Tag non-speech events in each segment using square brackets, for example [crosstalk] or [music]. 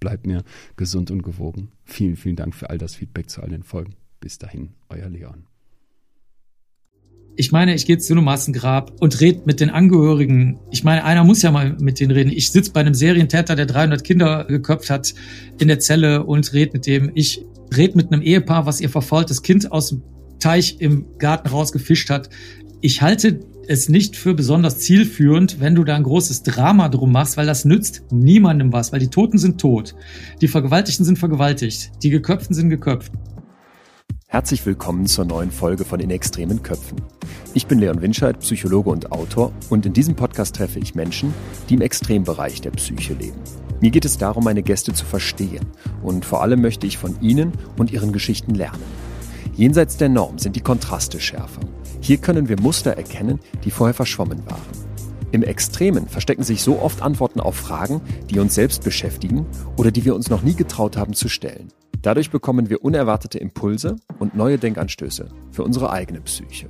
bleibt mir gesund und gewogen. Vielen, vielen Dank für all das Feedback zu all den Folgen. Bis dahin, euer Leon. Ich meine, ich gehe zu einem Massengrab und rede mit den Angehörigen. Ich meine, einer muss ja mal mit denen reden. Ich sitze bei einem Serientäter, der 300 Kinder geköpft hat, in der Zelle und rede mit dem. Ich rede mit einem Ehepaar, was ihr verfaultes Kind aus dem Teich im Garten rausgefischt hat. Ich halte es nicht für besonders zielführend, wenn du da ein großes Drama drum machst, weil das nützt niemandem was, weil die Toten sind tot, die Vergewaltigten sind vergewaltigt, die Geköpften sind geköpft. Herzlich willkommen zur neuen Folge von In extremen Köpfen. Ich bin Leon Winscheid, Psychologe und Autor und in diesem Podcast treffe ich Menschen, die im Extrembereich der Psyche leben. Mir geht es darum, meine Gäste zu verstehen und vor allem möchte ich von ihnen und ihren Geschichten lernen. Jenseits der Norm sind die Kontraste schärfer hier können wir Muster erkennen, die vorher verschwommen waren. Im Extremen verstecken sich so oft Antworten auf Fragen, die uns selbst beschäftigen oder die wir uns noch nie getraut haben zu stellen. Dadurch bekommen wir unerwartete Impulse und neue Denkanstöße für unsere eigene Psyche.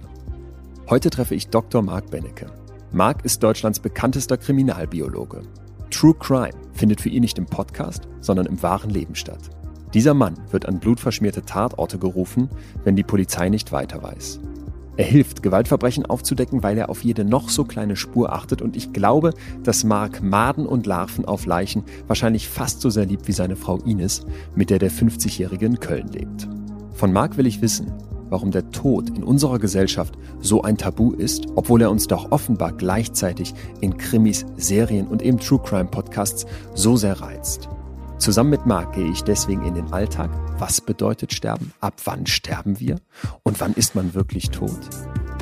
Heute treffe ich Dr. Marc Bennecke. Marc ist Deutschlands bekanntester Kriminalbiologe. True Crime findet für ihn nicht im Podcast, sondern im wahren Leben statt. Dieser Mann wird an blutverschmierte Tatorte gerufen, wenn die Polizei nicht weiter weiß. Er hilft, Gewaltverbrechen aufzudecken, weil er auf jede noch so kleine Spur achtet und ich glaube, dass Mark Maden und Larven auf Leichen wahrscheinlich fast so sehr liebt wie seine Frau Ines, mit der der 50-Jährige in Köln lebt. Von Mark will ich wissen, warum der Tod in unserer Gesellschaft so ein Tabu ist, obwohl er uns doch offenbar gleichzeitig in Krimis, Serien und eben True Crime Podcasts so sehr reizt. Zusammen mit Marc gehe ich deswegen in den Alltag. Was bedeutet Sterben? Ab wann sterben wir? Und wann ist man wirklich tot?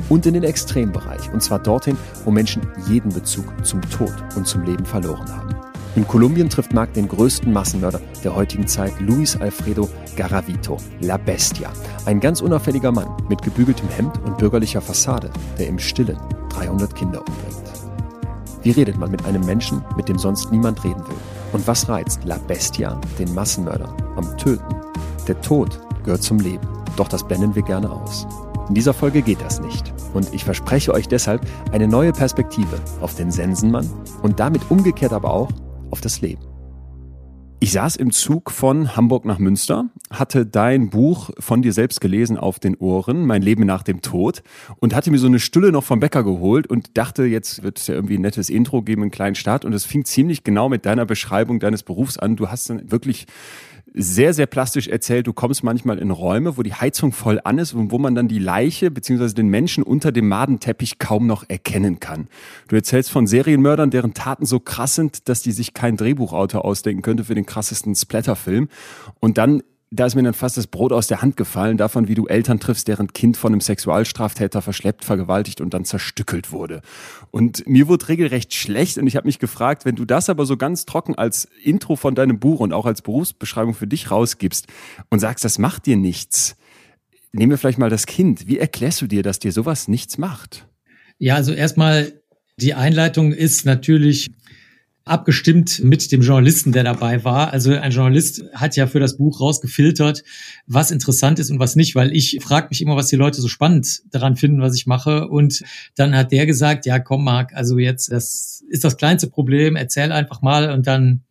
Und in den Extrembereich, und zwar dorthin, wo Menschen jeden Bezug zum Tod und zum Leben verloren haben. In Kolumbien trifft Marc den größten Massenmörder der heutigen Zeit, Luis Alfredo Garavito, La Bestia. Ein ganz unauffälliger Mann mit gebügeltem Hemd und bürgerlicher Fassade, der im Stillen 300 Kinder umbringt. Wie redet man mit einem Menschen, mit dem sonst niemand reden will? Und was reizt La Bestia, den Massenmörder, am Töten? Der Tod gehört zum Leben, doch das blenden wir gerne aus. In dieser Folge geht das nicht. Und ich verspreche euch deshalb eine neue Perspektive auf den Sensenmann und damit umgekehrt aber auch auf das Leben. Ich saß im Zug von Hamburg nach Münster, hatte dein Buch von dir selbst gelesen auf den Ohren, Mein Leben nach dem Tod, und hatte mir so eine Stülle noch vom Bäcker geholt und dachte, jetzt wird es ja irgendwie ein nettes Intro geben, einen kleinen Start. Und es fing ziemlich genau mit deiner Beschreibung deines Berufs an. Du hast dann wirklich sehr, sehr plastisch erzählt, du kommst manchmal in Räume, wo die Heizung voll an ist und wo man dann die Leiche bzw. den Menschen unter dem Madenteppich kaum noch erkennen kann. Du erzählst von Serienmördern, deren Taten so krass sind, dass die sich kein Drehbuchautor ausdenken könnte für den krassesten Splatterfilm. Und dann da ist mir dann fast das Brot aus der Hand gefallen, davon, wie du Eltern triffst, deren Kind von einem Sexualstraftäter verschleppt, vergewaltigt und dann zerstückelt wurde. Und mir wurde regelrecht schlecht und ich habe mich gefragt, wenn du das aber so ganz trocken als Intro von deinem Buch und auch als Berufsbeschreibung für dich rausgibst und sagst, das macht dir nichts, nehmen wir vielleicht mal das Kind. Wie erklärst du dir, dass dir sowas nichts macht? Ja, also erstmal, die Einleitung ist natürlich abgestimmt mit dem Journalisten, der dabei war. Also ein Journalist hat ja für das Buch rausgefiltert, was interessant ist und was nicht, weil ich frage mich immer, was die Leute so spannend daran finden, was ich mache. Und dann hat der gesagt, ja, komm, Marc, also jetzt, das ist das kleinste Problem, erzähl einfach mal und dann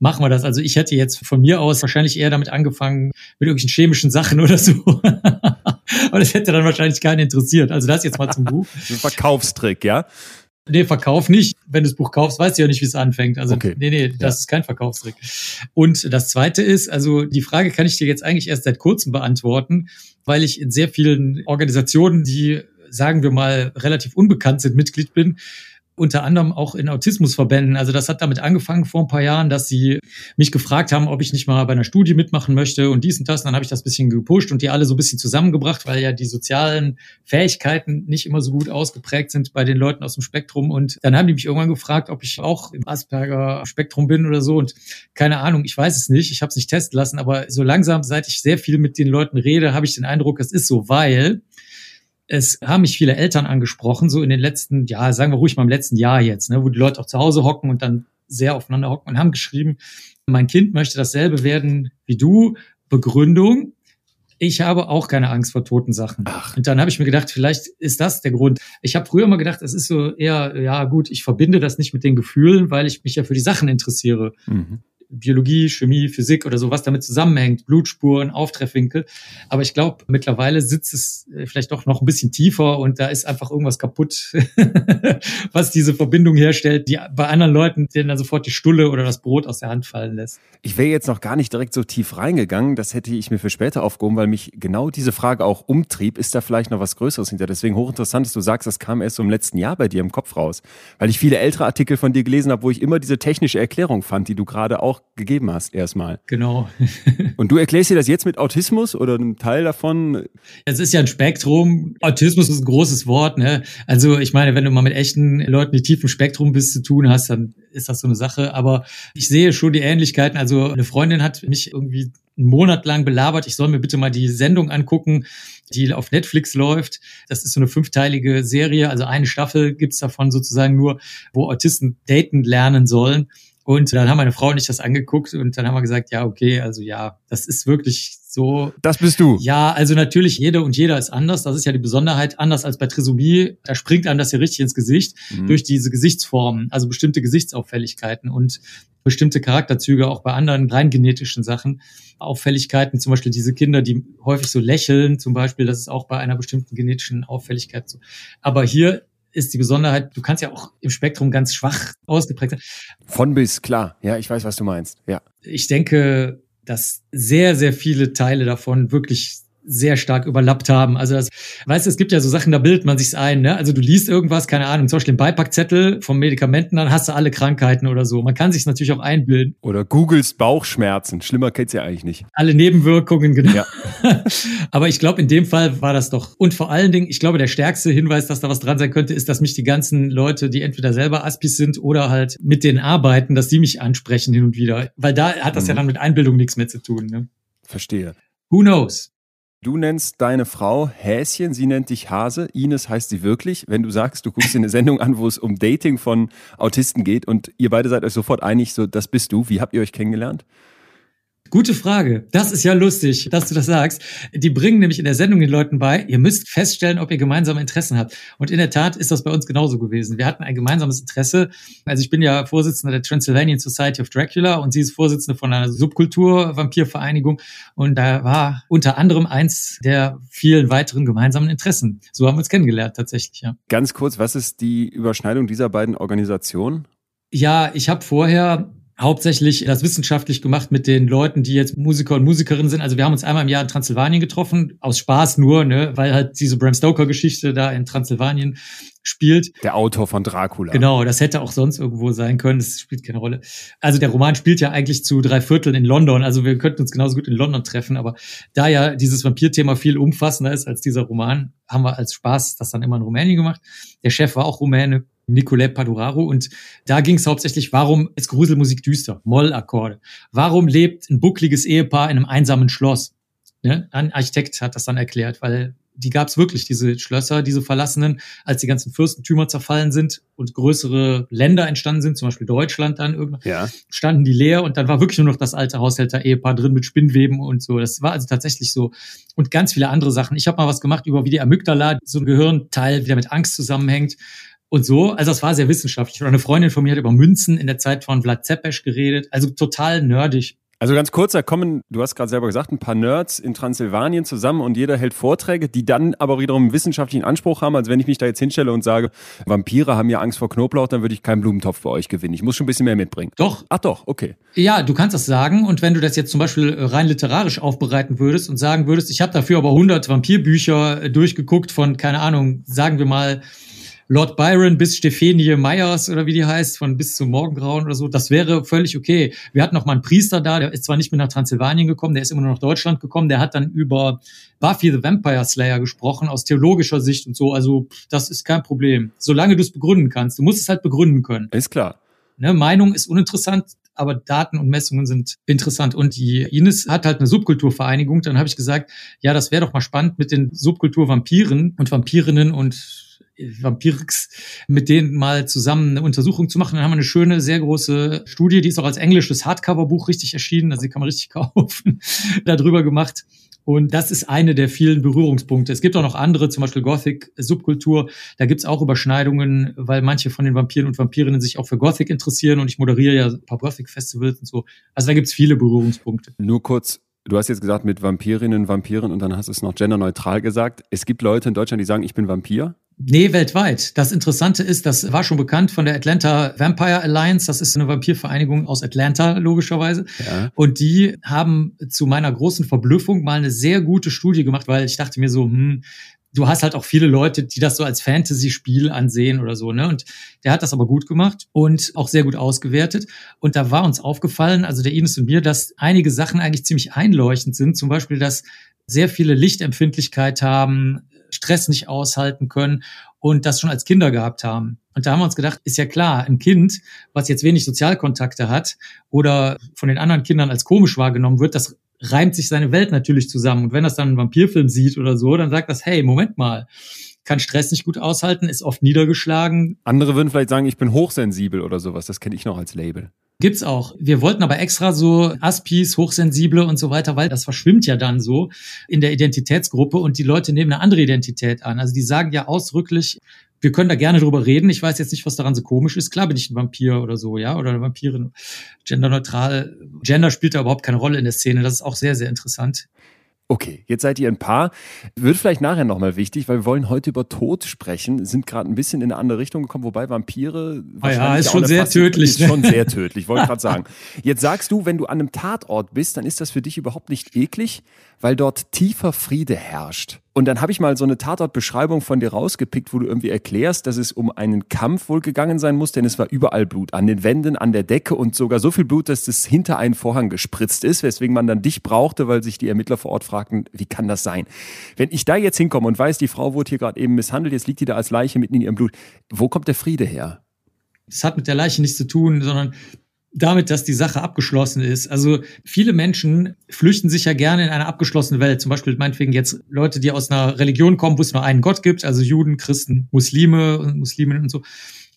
machen wir das. Also ich hätte jetzt von mir aus wahrscheinlich eher damit angefangen, mit irgendwelchen chemischen Sachen [laughs] oder so. Aber das hätte dann wahrscheinlich keinen interessiert. Also das jetzt mal zum Buch. Verkaufstrick, ja? Nee, Verkauf nicht. Wenn du das Buch kaufst, weißt du ja nicht, wie es anfängt. Also, okay. nee, nee, das ja. ist kein Verkaufstrick. Und das zweite ist, also die Frage kann ich dir jetzt eigentlich erst seit kurzem beantworten, weil ich in sehr vielen Organisationen, die sagen wir mal relativ unbekannt sind, Mitglied bin, unter anderem auch in Autismusverbänden. Also das hat damit angefangen vor ein paar Jahren, dass sie mich gefragt haben, ob ich nicht mal bei einer Studie mitmachen möchte und dies und das. Und dann habe ich das bisschen gepusht und die alle so ein bisschen zusammengebracht, weil ja die sozialen Fähigkeiten nicht immer so gut ausgeprägt sind bei den Leuten aus dem Spektrum. Und dann haben die mich irgendwann gefragt, ob ich auch im Asperger-Spektrum bin oder so. Und keine Ahnung, ich weiß es nicht. Ich habe es nicht testen lassen, aber so langsam, seit ich sehr viel mit den Leuten rede, habe ich den Eindruck, es ist so, weil es haben mich viele Eltern angesprochen, so in den letzten, ja, sagen wir ruhig mal im letzten Jahr jetzt, ne, wo die Leute auch zu Hause hocken und dann sehr aufeinander hocken und haben geschrieben, mein Kind möchte dasselbe werden wie du. Begründung, ich habe auch keine Angst vor toten Sachen. Ach. Und dann habe ich mir gedacht, vielleicht ist das der Grund. Ich habe früher mal gedacht, es ist so eher, ja gut, ich verbinde das nicht mit den Gefühlen, weil ich mich ja für die Sachen interessiere. Mhm. Biologie, Chemie, Physik oder so, was damit zusammenhängt, Blutspuren, Auftreffwinkel. Aber ich glaube, mittlerweile sitzt es äh, vielleicht doch noch ein bisschen tiefer und da ist einfach irgendwas kaputt, [laughs] was diese Verbindung herstellt, die bei anderen Leuten denen dann sofort die Stulle oder das Brot aus der Hand fallen lässt. Ich wäre jetzt noch gar nicht direkt so tief reingegangen. Das hätte ich mir für später aufgehoben, weil mich genau diese Frage auch umtrieb. Ist da vielleicht noch was Größeres hinter? Deswegen hochinteressant, dass du sagst, das kam erst so im letzten Jahr bei dir im Kopf raus. Weil ich viele ältere Artikel von dir gelesen habe, wo ich immer diese technische Erklärung fand, die du gerade auch gegeben hast, erstmal. Genau. [laughs] Und du erklärst dir das jetzt mit Autismus oder einem Teil davon? Es ist ja ein Spektrum. Autismus ist ein großes Wort. Ne? Also ich meine, wenn du mal mit echten Leuten, die tief im Spektrum bist, zu tun hast, dann ist das so eine Sache. Aber ich sehe schon die Ähnlichkeiten. Also eine Freundin hat mich irgendwie einen Monat lang belabert, ich soll mir bitte mal die Sendung angucken, die auf Netflix läuft. Das ist so eine fünfteilige Serie, also eine Staffel gibt's davon sozusagen nur, wo Autisten daten lernen sollen. Und dann haben meine Frau und ich das angeguckt und dann haben wir gesagt, ja, okay, also ja, das ist wirklich so. Das bist du. Ja, also natürlich, jeder und jeder ist anders. Das ist ja die Besonderheit. Anders als bei Trisomie, da springt einem das ja richtig ins Gesicht mhm. durch diese Gesichtsformen, also bestimmte Gesichtsauffälligkeiten und bestimmte Charakterzüge auch bei anderen rein genetischen Sachen. Auffälligkeiten, zum Beispiel diese Kinder, die häufig so lächeln, zum Beispiel, das ist auch bei einer bestimmten genetischen Auffälligkeit so. Aber hier ist die Besonderheit, du kannst ja auch im Spektrum ganz schwach ausgeprägt sein. Von bis, klar. Ja, ich weiß, was du meinst. Ja. Ich denke, dass sehr, sehr viele Teile davon wirklich sehr stark überlappt haben. Also das, weißt du, es gibt ja so Sachen, da bildet man sich's ein. Ne? Also du liest irgendwas, keine Ahnung, zum Beispiel den Beipackzettel vom Medikamenten, dann hast du alle Krankheiten oder so. Man kann sich's natürlich auch einbilden. Oder Googles Bauchschmerzen. Schlimmer geht's ja eigentlich nicht. Alle Nebenwirkungen, genau. Ja. [laughs] Aber ich glaube, in dem Fall war das doch. Und vor allen Dingen, ich glaube, der stärkste Hinweis, dass da was dran sein könnte, ist, dass mich die ganzen Leute, die entweder selber Aspis sind oder halt mit denen arbeiten, dass die mich ansprechen hin und wieder. Weil da hat das mhm. ja dann mit Einbildung nichts mehr zu tun. Ne? Verstehe. Who knows? Du nennst deine Frau Häschen, sie nennt dich Hase. Ines heißt sie wirklich. Wenn du sagst, du guckst dir eine Sendung an, wo es um Dating von Autisten geht und ihr beide seid euch sofort einig, so das bist du. Wie habt ihr euch kennengelernt? Gute Frage. Das ist ja lustig, dass du das sagst. Die bringen nämlich in der Sendung den Leuten bei, ihr müsst feststellen, ob ihr gemeinsame Interessen habt. Und in der Tat ist das bei uns genauso gewesen. Wir hatten ein gemeinsames Interesse. Also ich bin ja Vorsitzender der Transylvanian Society of Dracula und sie ist Vorsitzende von einer Subkultur-Vampirvereinigung. Und da war unter anderem eins der vielen weiteren gemeinsamen Interessen. So haben wir uns kennengelernt tatsächlich, ja. Ganz kurz, was ist die Überschneidung dieser beiden Organisationen? Ja, ich habe vorher hauptsächlich das wissenschaftlich gemacht mit den Leuten, die jetzt Musiker und Musikerinnen sind. Also wir haben uns einmal im Jahr in Transsilvanien getroffen, aus Spaß nur, ne, weil halt diese Bram Stoker-Geschichte da in Transsilvanien spielt. Der Autor von Dracula. Genau, das hätte auch sonst irgendwo sein können. Das spielt keine Rolle. Also der Roman spielt ja eigentlich zu drei Vierteln in London. Also wir könnten uns genauso gut in London treffen. Aber da ja dieses Vampir-Thema viel umfassender ist als dieser Roman, haben wir als Spaß das dann immer in Rumänien gemacht. Der Chef war auch Rumäne. Nicolette Paduraro. Und da ging es hauptsächlich, warum ist Gruselmusik düster? Mollakkorde. Warum lebt ein buckliges Ehepaar in einem einsamen Schloss? Ne? Ein Architekt hat das dann erklärt, weil die gab es wirklich, diese Schlösser, diese verlassenen, als die ganzen Fürstentümer zerfallen sind und größere Länder entstanden sind, zum Beispiel Deutschland dann irgendwann, ja. standen die leer und dann war wirklich nur noch das alte Haushälter-Ehepaar drin mit Spinnweben und so. Das war also tatsächlich so. Und ganz viele andere Sachen. Ich habe mal was gemacht über wie die Amygdala, so ein Gehirnteil, wie der mit Angst zusammenhängt und so. Also das war sehr wissenschaftlich. Und eine Freundin von mir hat über Münzen in der Zeit von Vlad Zepes geredet. Also total nerdig. Also ganz kurz, da kommen, du hast gerade selber gesagt, ein paar Nerds in Transsilvanien zusammen und jeder hält Vorträge, die dann aber wiederum einen wissenschaftlichen Anspruch haben. Also wenn ich mich da jetzt hinstelle und sage, Vampire haben ja Angst vor Knoblauch, dann würde ich keinen Blumentopf bei euch gewinnen. Ich muss schon ein bisschen mehr mitbringen. Doch. Ach doch, okay. Ja, du kannst das sagen und wenn du das jetzt zum Beispiel rein literarisch aufbereiten würdest und sagen würdest, ich habe dafür aber 100 Vampirbücher durchgeguckt von, keine Ahnung, sagen wir mal Lord Byron bis Stephanie Meyers oder wie die heißt, von bis zum Morgengrauen oder so, das wäre völlig okay. Wir hatten noch mal einen Priester da, der ist zwar nicht mehr nach Transsilvanien gekommen, der ist immer nur nach Deutschland gekommen, der hat dann über Buffy the Vampire Slayer gesprochen, aus theologischer Sicht und so. Also das ist kein Problem, solange du es begründen kannst. Du musst es halt begründen können. Ist klar. Ne, Meinung ist uninteressant, aber Daten und Messungen sind interessant. Und die Ines hat halt eine Subkulturvereinigung. Dann habe ich gesagt, ja, das wäre doch mal spannend mit den Subkulturvampiren und Vampirinnen und Vampirix, mit denen mal zusammen eine Untersuchung zu machen. Dann haben wir eine schöne, sehr große Studie, die ist auch als englisches Hardcover-Buch richtig erschienen, also die kann man richtig [laughs] kaufen, darüber gemacht. Und das ist eine der vielen Berührungspunkte. Es gibt auch noch andere, zum Beispiel Gothic-Subkultur. Da gibt's auch Überschneidungen, weil manche von den Vampiren und Vampirinnen sich auch für Gothic interessieren. Und ich moderiere ja ein paar Gothic-Festivals und so. Also da gibt's viele Berührungspunkte. Nur kurz, du hast jetzt gesagt mit Vampirinnen, Vampiren und dann hast du es noch genderneutral gesagt. Es gibt Leute in Deutschland, die sagen, ich bin Vampir. Nee, weltweit. Das Interessante ist, das war schon bekannt von der Atlanta Vampire Alliance. Das ist eine Vampirvereinigung aus Atlanta, logischerweise. Ja. Und die haben zu meiner großen Verblüffung mal eine sehr gute Studie gemacht, weil ich dachte mir so, hm, du hast halt auch viele Leute, die das so als Fantasy-Spiel ansehen oder so, ne? Und der hat das aber gut gemacht und auch sehr gut ausgewertet. Und da war uns aufgefallen, also der Ines und mir, dass einige Sachen eigentlich ziemlich einleuchtend sind. Zum Beispiel, dass sehr viele Lichtempfindlichkeit haben, Stress nicht aushalten können und das schon als Kinder gehabt haben. Und da haben wir uns gedacht, ist ja klar, ein Kind, was jetzt wenig Sozialkontakte hat oder von den anderen Kindern als komisch wahrgenommen wird, das reimt sich seine Welt natürlich zusammen. Und wenn das dann einen Vampirfilm sieht oder so, dann sagt das, hey, Moment mal, kann Stress nicht gut aushalten, ist oft niedergeschlagen. Andere würden vielleicht sagen, ich bin hochsensibel oder sowas. Das kenne ich noch als Label. Gibt's auch. Wir wollten aber extra so Aspis, Hochsensible und so weiter, weil das verschwimmt ja dann so in der Identitätsgruppe und die Leute nehmen eine andere Identität an. Also die sagen ja ausdrücklich, wir können da gerne drüber reden. Ich weiß jetzt nicht, was daran so komisch ist. Klar bin ich ein Vampir oder so, ja, oder eine Vampirin. Genderneutral. Gender spielt da überhaupt keine Rolle in der Szene. Das ist auch sehr, sehr interessant. Okay, jetzt seid ihr ein Paar. Wird vielleicht nachher nochmal wichtig, weil wir wollen heute über Tod sprechen, sind gerade ein bisschen in eine andere Richtung gekommen, wobei Vampire ah ja, ist schon sehr tödlich. Ist schon sehr tödlich, wollte gerade [laughs] sagen. Jetzt sagst du, wenn du an einem Tatort bist, dann ist das für dich überhaupt nicht eklig, weil dort tiefer Friede herrscht. Und dann habe ich mal so eine Tatortbeschreibung von dir rausgepickt, wo du irgendwie erklärst, dass es um einen Kampf wohl gegangen sein muss, denn es war überall Blut. An den Wänden, an der Decke und sogar so viel Blut, dass es hinter einen Vorhang gespritzt ist, weswegen man dann dich brauchte, weil sich die Ermittler vor Ort fragten, wie kann das sein? Wenn ich da jetzt hinkomme und weiß, die Frau wurde hier gerade eben misshandelt, jetzt liegt die da als Leiche mitten in ihrem Blut, wo kommt der Friede her? Das hat mit der Leiche nichts zu tun, sondern damit, dass die Sache abgeschlossen ist. Also viele Menschen flüchten sich ja gerne in eine abgeschlossene Welt. Zum Beispiel meinetwegen jetzt Leute, die aus einer Religion kommen, wo es nur einen Gott gibt, also Juden, Christen, Muslime und Musliminnen und so.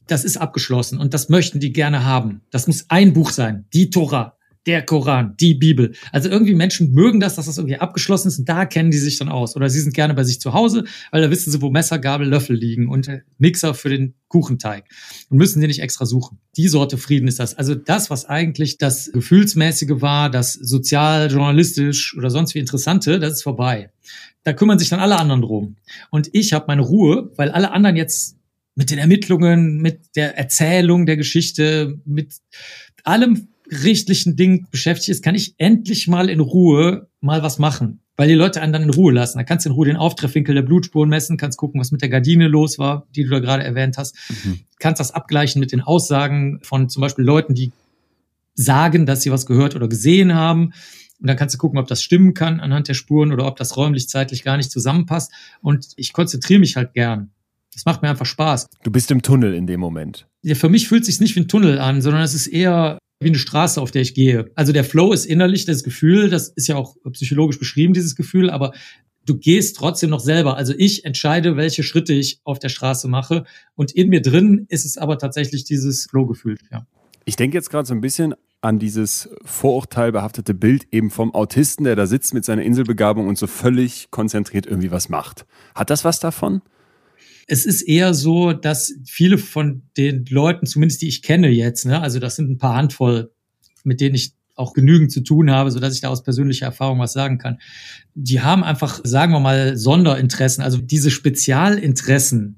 Das ist abgeschlossen und das möchten die gerne haben. Das muss ein Buch sein, die Tora der Koran, die Bibel. Also irgendwie Menschen mögen das, dass das irgendwie abgeschlossen ist und da kennen die sich dann aus. Oder sie sind gerne bei sich zu Hause, weil da wissen sie, wo Messer, Gabel, Löffel liegen und Mixer für den Kuchenteig und müssen sie nicht extra suchen. Die Sorte Frieden ist das. Also das, was eigentlich das Gefühlsmäßige war, das sozial, journalistisch oder sonst wie Interessante, das ist vorbei. Da kümmern sich dann alle anderen drum. Und ich habe meine Ruhe, weil alle anderen jetzt mit den Ermittlungen, mit der Erzählung der Geschichte, mit allem gerichtlichen Ding beschäftigt ist, kann ich endlich mal in Ruhe mal was machen. Weil die Leute einen dann in Ruhe lassen. Da kannst du in Ruhe den Auftreffwinkel der Blutspuren messen, kannst gucken, was mit der Gardine los war, die du da gerade erwähnt hast. Mhm. Kannst das abgleichen mit den Aussagen von zum Beispiel Leuten, die sagen, dass sie was gehört oder gesehen haben. Und dann kannst du gucken, ob das stimmen kann anhand der Spuren oder ob das räumlich, zeitlich gar nicht zusammenpasst. Und ich konzentriere mich halt gern. Das macht mir einfach Spaß. Du bist im Tunnel in dem Moment. Ja, für mich fühlt es sich nicht wie ein Tunnel an, sondern es ist eher wie eine Straße, auf der ich gehe. Also der Flow ist innerlich das Gefühl, das ist ja auch psychologisch beschrieben, dieses Gefühl, aber du gehst trotzdem noch selber. Also ich entscheide, welche Schritte ich auf der Straße mache. Und in mir drin ist es aber tatsächlich dieses Flow-Gefühl, ja. Ich denke jetzt gerade so ein bisschen an dieses vorurteilbehaftete Bild eben vom Autisten, der da sitzt mit seiner Inselbegabung und so völlig konzentriert irgendwie was macht. Hat das was davon? Es ist eher so, dass viele von den Leuten, zumindest die ich kenne jetzt, ne, also das sind ein paar Handvoll, mit denen ich auch genügend zu tun habe, so dass ich da aus persönlicher Erfahrung was sagen kann. Die haben einfach, sagen wir mal, Sonderinteressen, also diese Spezialinteressen,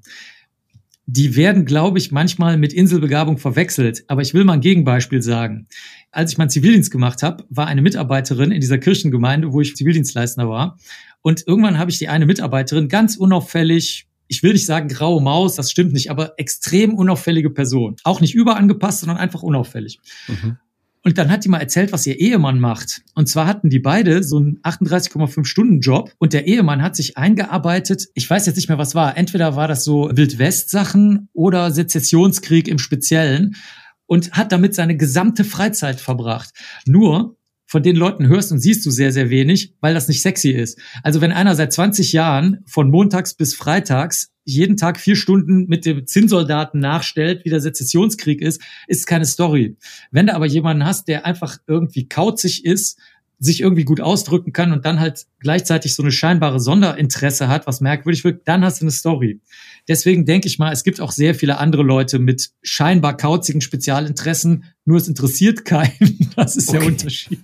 die werden, glaube ich, manchmal mit Inselbegabung verwechselt. Aber ich will mal ein Gegenbeispiel sagen. Als ich meinen Zivildienst gemacht habe, war eine Mitarbeiterin in dieser Kirchengemeinde, wo ich Zivildienstleister war. Und irgendwann habe ich die eine Mitarbeiterin ganz unauffällig, ich will nicht sagen graue Maus, das stimmt nicht, aber extrem unauffällige Person. Auch nicht überangepasst, sondern einfach unauffällig. Mhm. Und dann hat die mal erzählt, was ihr Ehemann macht. Und zwar hatten die beide so einen 38,5 Stunden Job und der Ehemann hat sich eingearbeitet. Ich weiß jetzt nicht mehr, was war. Entweder war das so Wildwest-Sachen oder Sezessionskrieg im Speziellen und hat damit seine gesamte Freizeit verbracht. Nur von den Leuten hörst und siehst du sehr, sehr wenig, weil das nicht sexy ist. Also wenn einer seit 20 Jahren von montags bis freitags jeden Tag vier Stunden mit dem Zinnsoldaten nachstellt, wie der Sezessionskrieg ist, ist keine Story. Wenn du aber jemanden hast, der einfach irgendwie kauzig ist, sich irgendwie gut ausdrücken kann und dann halt gleichzeitig so eine scheinbare Sonderinteresse hat, was merkwürdig wird, dann hast du eine Story. Deswegen denke ich mal, es gibt auch sehr viele andere Leute mit scheinbar kauzigen Spezialinteressen, nur es interessiert keinen. [laughs] Das ist okay. der Unterschied.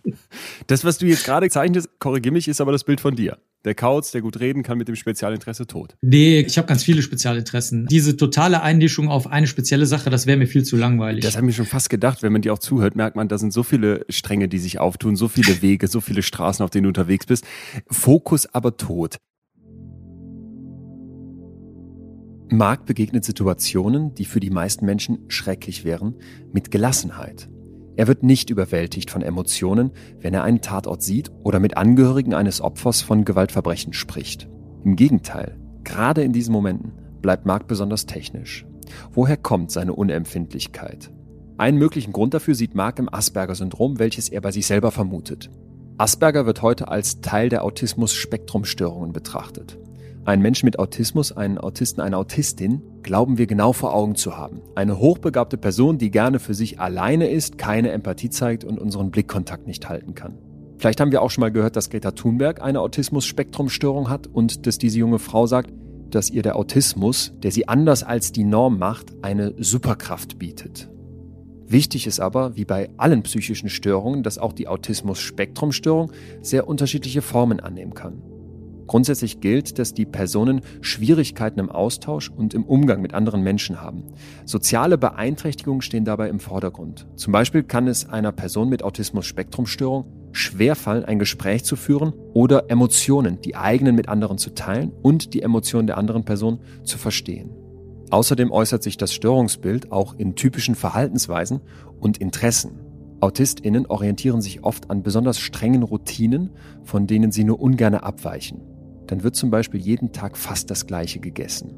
Das, was du jetzt gerade zeichnest, korrigier mich, ist aber das Bild von dir. Der Kauz, der gut reden kann mit dem Spezialinteresse tot. Nee, ich habe ganz viele Spezialinteressen. Diese totale Einlischung auf eine spezielle Sache, das wäre mir viel zu langweilig. Das habe ich mir schon fast gedacht. Wenn man dir auch zuhört, merkt man, da sind so viele Stränge, die sich auftun, so viele Wege, so viele Straßen, auf denen du unterwegs bist. Fokus aber tot. Marc begegnet Situationen, die für die meisten Menschen schrecklich wären, mit Gelassenheit. Er wird nicht überwältigt von Emotionen, wenn er einen Tatort sieht oder mit Angehörigen eines Opfers von Gewaltverbrechen spricht. Im Gegenteil, gerade in diesen Momenten bleibt Marc besonders technisch. Woher kommt seine Unempfindlichkeit? Einen möglichen Grund dafür sieht Marc im Asperger-Syndrom, welches er bei sich selber vermutet. Asperger wird heute als Teil der Autismus-Spektrumstörungen betrachtet. Ein Mensch mit Autismus, einen Autisten, eine Autistin, glauben wir genau vor Augen zu haben. Eine hochbegabte Person, die gerne für sich alleine ist, keine Empathie zeigt und unseren Blickkontakt nicht halten kann. Vielleicht haben wir auch schon mal gehört, dass Greta Thunberg eine Autismus-Spektrumstörung hat und dass diese junge Frau sagt, dass ihr der Autismus, der sie anders als die Norm macht, eine Superkraft bietet. Wichtig ist aber, wie bei allen psychischen Störungen, dass auch die Autismus-Spektrumstörung sehr unterschiedliche Formen annehmen kann. Grundsätzlich gilt, dass die Personen Schwierigkeiten im Austausch und im Umgang mit anderen Menschen haben. Soziale Beeinträchtigungen stehen dabei im Vordergrund. Zum Beispiel kann es einer Person mit Autismus-Spektrumstörung schwerfallen, ein Gespräch zu führen oder Emotionen, die eigenen mit anderen zu teilen und die Emotionen der anderen Person zu verstehen. Außerdem äußert sich das Störungsbild auch in typischen Verhaltensweisen und Interessen. AutistInnen orientieren sich oft an besonders strengen Routinen, von denen sie nur ungern abweichen dann wird zum Beispiel jeden Tag fast das gleiche gegessen.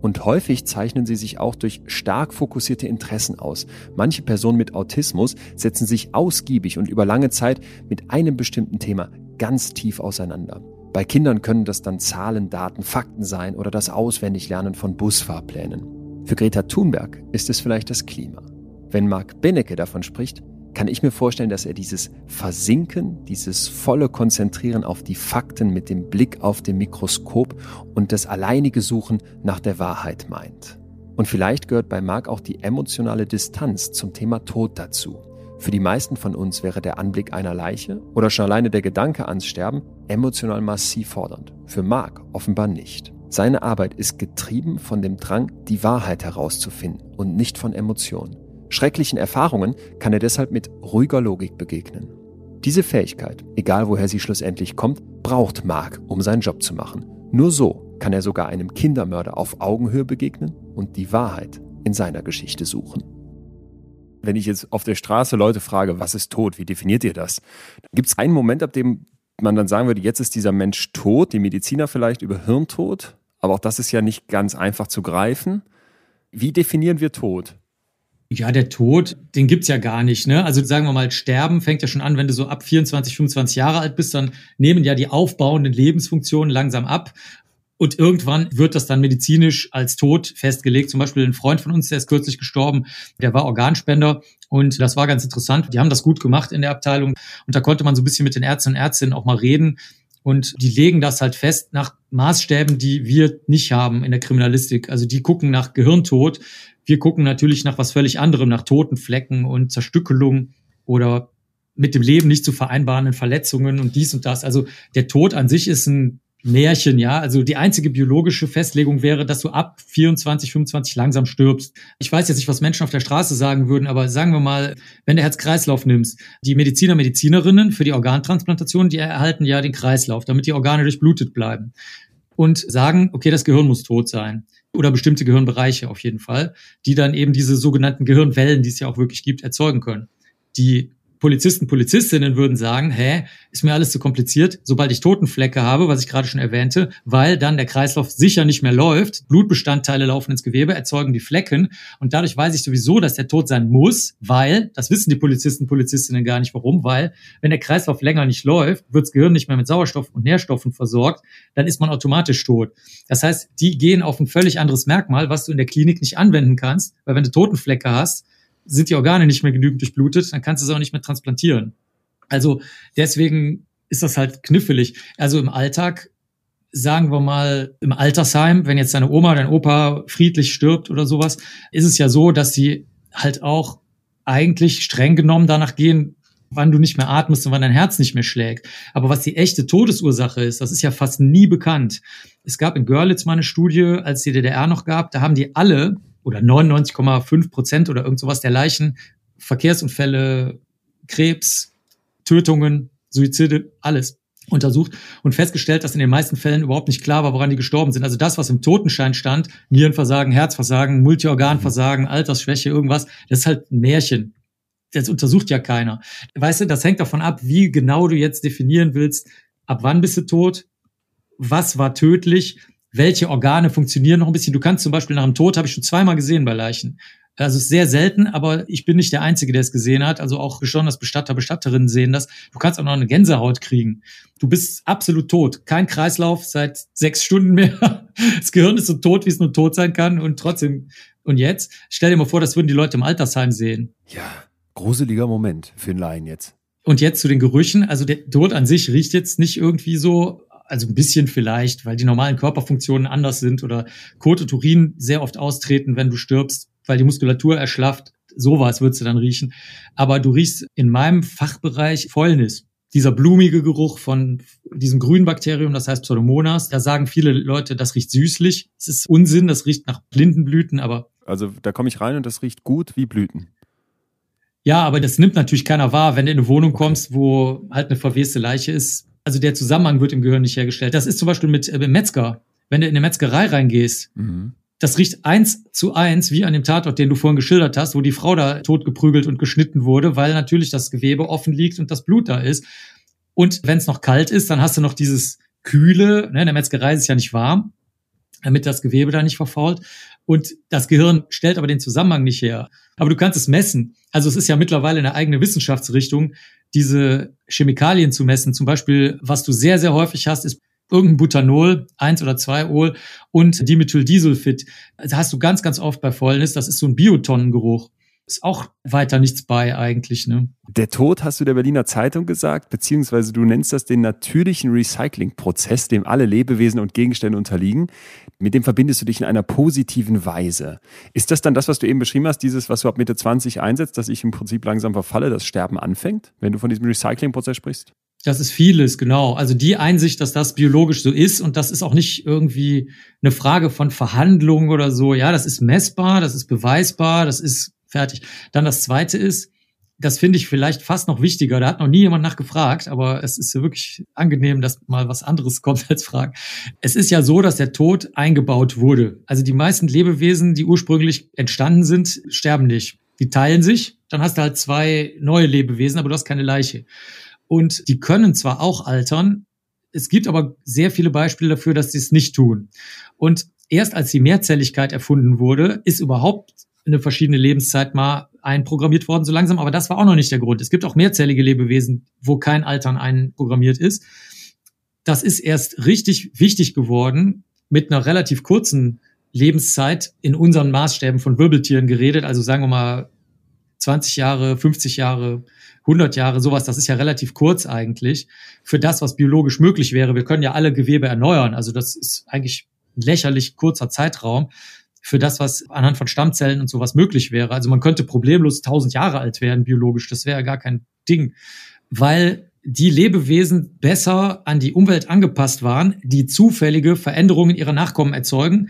Und häufig zeichnen sie sich auch durch stark fokussierte Interessen aus. Manche Personen mit Autismus setzen sich ausgiebig und über lange Zeit mit einem bestimmten Thema ganz tief auseinander. Bei Kindern können das dann Zahlen, Daten, Fakten sein oder das Auswendiglernen von Busfahrplänen. Für Greta Thunberg ist es vielleicht das Klima. Wenn Mark Benecke davon spricht, kann ich mir vorstellen, dass er dieses Versinken, dieses volle Konzentrieren auf die Fakten mit dem Blick auf dem Mikroskop und das alleinige Suchen nach der Wahrheit meint. Und vielleicht gehört bei Marc auch die emotionale Distanz zum Thema Tod dazu. Für die meisten von uns wäre der Anblick einer Leiche oder schon alleine der Gedanke ans Sterben emotional massiv fordernd. Für Marc offenbar nicht. Seine Arbeit ist getrieben von dem Drang, die Wahrheit herauszufinden und nicht von Emotionen. Schrecklichen Erfahrungen kann er deshalb mit ruhiger Logik begegnen. Diese Fähigkeit, egal woher sie schlussendlich kommt, braucht Mark, um seinen Job zu machen. Nur so kann er sogar einem Kindermörder auf Augenhöhe begegnen und die Wahrheit in seiner Geschichte suchen. Wenn ich jetzt auf der Straße Leute frage, was ist tot, wie definiert ihr das? Gibt es einen Moment, ab dem man dann sagen würde, jetzt ist dieser Mensch tot, die Mediziner vielleicht über Hirntod, aber auch das ist ja nicht ganz einfach zu greifen. Wie definieren wir Tod? Ja, der Tod, den gibt's ja gar nicht. Ne? Also sagen wir mal, Sterben fängt ja schon an, wenn du so ab 24, 25 Jahre alt bist, dann nehmen ja die aufbauenden Lebensfunktionen langsam ab. Und irgendwann wird das dann medizinisch als Tod festgelegt. Zum Beispiel ein Freund von uns, der ist kürzlich gestorben, der war Organspender. Und das war ganz interessant. Die haben das gut gemacht in der Abteilung. Und da konnte man so ein bisschen mit den Ärzten und Ärztinnen auch mal reden. Und die legen das halt fest nach Maßstäben, die wir nicht haben in der Kriminalistik. Also die gucken nach Gehirntod. Wir gucken natürlich nach was völlig anderem, nach toten Flecken und Zerstückelung oder mit dem Leben nicht zu vereinbarenden Verletzungen und dies und das. Also der Tod an sich ist ein Märchen, ja. Also die einzige biologische Festlegung wäre, dass du ab 24, 25 langsam stirbst. Ich weiß jetzt nicht, was Menschen auf der Straße sagen würden, aber sagen wir mal, wenn du Herz-Kreislauf nimmst, die Mediziner, Medizinerinnen für die Organtransplantation, die erhalten ja den Kreislauf, damit die Organe durchblutet bleiben. Und sagen, okay, das Gehirn muss tot sein. Oder bestimmte Gehirnbereiche auf jeden Fall, die dann eben diese sogenannten Gehirnwellen, die es ja auch wirklich gibt, erzeugen können. Die Polizisten, Polizistinnen würden sagen, hä, ist mir alles zu kompliziert, sobald ich Totenflecke habe, was ich gerade schon erwähnte, weil dann der Kreislauf sicher nicht mehr läuft, Blutbestandteile laufen ins Gewebe, erzeugen die Flecken und dadurch weiß ich sowieso, dass der tot sein muss, weil, das wissen die Polizisten, Polizistinnen gar nicht warum, weil wenn der Kreislauf länger nicht läuft, wird das Gehirn nicht mehr mit Sauerstoff und Nährstoffen versorgt, dann ist man automatisch tot. Das heißt, die gehen auf ein völlig anderes Merkmal, was du in der Klinik nicht anwenden kannst, weil wenn du Totenflecke hast, sind die Organe nicht mehr genügend durchblutet, dann kannst du es auch nicht mehr transplantieren. Also deswegen ist das halt knifflig. Also im Alltag, sagen wir mal, im Altersheim, wenn jetzt deine Oma, dein Opa friedlich stirbt oder sowas, ist es ja so, dass die halt auch eigentlich streng genommen danach gehen, wann du nicht mehr atmest und wann dein Herz nicht mehr schlägt. Aber was die echte Todesursache ist, das ist ja fast nie bekannt. Es gab in Görlitz mal eine Studie, als die DDR noch gab, da haben die alle oder 99,5 Prozent oder irgend sowas der Leichen, Verkehrsunfälle, Krebs, Tötungen, Suizide, alles untersucht und festgestellt, dass in den meisten Fällen überhaupt nicht klar war, woran die gestorben sind. Also das, was im Totenschein stand, Nierenversagen, Herzversagen, Multiorganversagen, Altersschwäche, irgendwas, das ist halt ein Märchen. Das untersucht ja keiner. Weißt du, das hängt davon ab, wie genau du jetzt definieren willst, ab wann bist du tot, was war tödlich welche Organe funktionieren noch ein bisschen. Du kannst zum Beispiel nach dem Tod, habe ich schon zweimal gesehen bei Leichen. Also ist sehr selten, aber ich bin nicht der Einzige, der es gesehen hat. Also auch besonders Bestatter, Bestatterinnen sehen das. Du kannst auch noch eine Gänsehaut kriegen. Du bist absolut tot. Kein Kreislauf seit sechs Stunden mehr. [laughs] Das Gehirn ist so tot, wie es nur tot sein kann. Und trotzdem, und jetzt, stell dir mal vor, das würden die Leute im Altersheim sehen. Ja, gruseliger Moment für einen Laien jetzt. Und jetzt zu den Gerüchen. Also der Tod an sich riecht jetzt nicht irgendwie so also ein bisschen vielleicht, weil die normalen Körperfunktionen anders sind oder Kot und Urin sehr oft austreten, wenn du stirbst, weil die Muskulatur erschlafft. Sowas würdest du dann riechen. Aber du riechst in meinem Fachbereich Fäulnis. Dieser blumige Geruch von diesem grünen Bakterium, das heißt Pseudomonas, da sagen viele Leute, das riecht süßlich. Es ist Unsinn, das riecht nach Blindenblüten, aber. Also da komme ich rein und das riecht gut wie Blüten. Ja, aber das nimmt natürlich keiner wahr, wenn du in eine Wohnung kommst, wo halt eine verweste Leiche ist also der Zusammenhang wird im Gehirn nicht hergestellt. Das ist zum Beispiel mit äh, Metzger. Wenn du in eine Metzgerei reingehst, mhm. das riecht eins zu eins wie an dem Tatort, den du vorhin geschildert hast, wo die Frau da totgeprügelt und geschnitten wurde, weil natürlich das Gewebe offen liegt und das Blut da ist. Und wenn es noch kalt ist, dann hast du noch dieses Kühle. Ne? In der Metzgerei ist es ja nicht warm, damit das Gewebe da nicht verfault. Und das Gehirn stellt aber den Zusammenhang nicht her. Aber du kannst es messen. Also es ist ja mittlerweile eine eigene Wissenschaftsrichtung, diese Chemikalien zu messen. Zum Beispiel, was du sehr, sehr häufig hast, ist irgendein Butanol, eins oder zwei Ol und Dimethyldisulfid. Da hast du ganz, ganz oft bei Fäulnis. Das ist so ein Biotonnengeruch ist auch weiter nichts bei eigentlich. Ne? Der Tod hast du der Berliner Zeitung gesagt, beziehungsweise du nennst das den natürlichen Recyclingprozess, dem alle Lebewesen und Gegenstände unterliegen. Mit dem verbindest du dich in einer positiven Weise. Ist das dann das, was du eben beschrieben hast, dieses, was du ab Mitte 20 einsetzt, dass ich im Prinzip langsam verfalle, das Sterben anfängt, wenn du von diesem Recyclingprozess sprichst? Das ist vieles, genau. Also die Einsicht, dass das biologisch so ist und das ist auch nicht irgendwie eine Frage von Verhandlungen oder so. Ja, das ist messbar, das ist beweisbar, das ist fertig. Dann das zweite ist, das finde ich vielleicht fast noch wichtiger. Da hat noch nie jemand nachgefragt, aber es ist wirklich angenehm, dass mal was anderes [laughs] kommt als Fragen. Es ist ja so, dass der Tod eingebaut wurde. Also die meisten Lebewesen, die ursprünglich entstanden sind, sterben nicht. Die teilen sich, dann hast du halt zwei neue Lebewesen, aber du hast keine Leiche. Und die können zwar auch altern, es gibt aber sehr viele Beispiele dafür, dass sie es nicht tun. Und erst als die Mehrzelligkeit erfunden wurde, ist überhaupt eine verschiedene Lebenszeit mal einprogrammiert worden, so langsam. Aber das war auch noch nicht der Grund. Es gibt auch mehrzellige Lebewesen, wo kein Altern einprogrammiert ist. Das ist erst richtig wichtig geworden mit einer relativ kurzen Lebenszeit in unseren Maßstäben von Wirbeltieren geredet. Also sagen wir mal 20 Jahre, 50 Jahre, 100 Jahre, sowas. Das ist ja relativ kurz eigentlich für das, was biologisch möglich wäre. Wir können ja alle Gewebe erneuern. Also das ist eigentlich ein lächerlich kurzer Zeitraum für das, was anhand von Stammzellen und sowas möglich wäre. Also man könnte problemlos tausend Jahre alt werden biologisch. Das wäre ja gar kein Ding. weil die Lebewesen besser an die Umwelt angepasst waren, die zufällige Veränderungen ihrer Nachkommen erzeugen.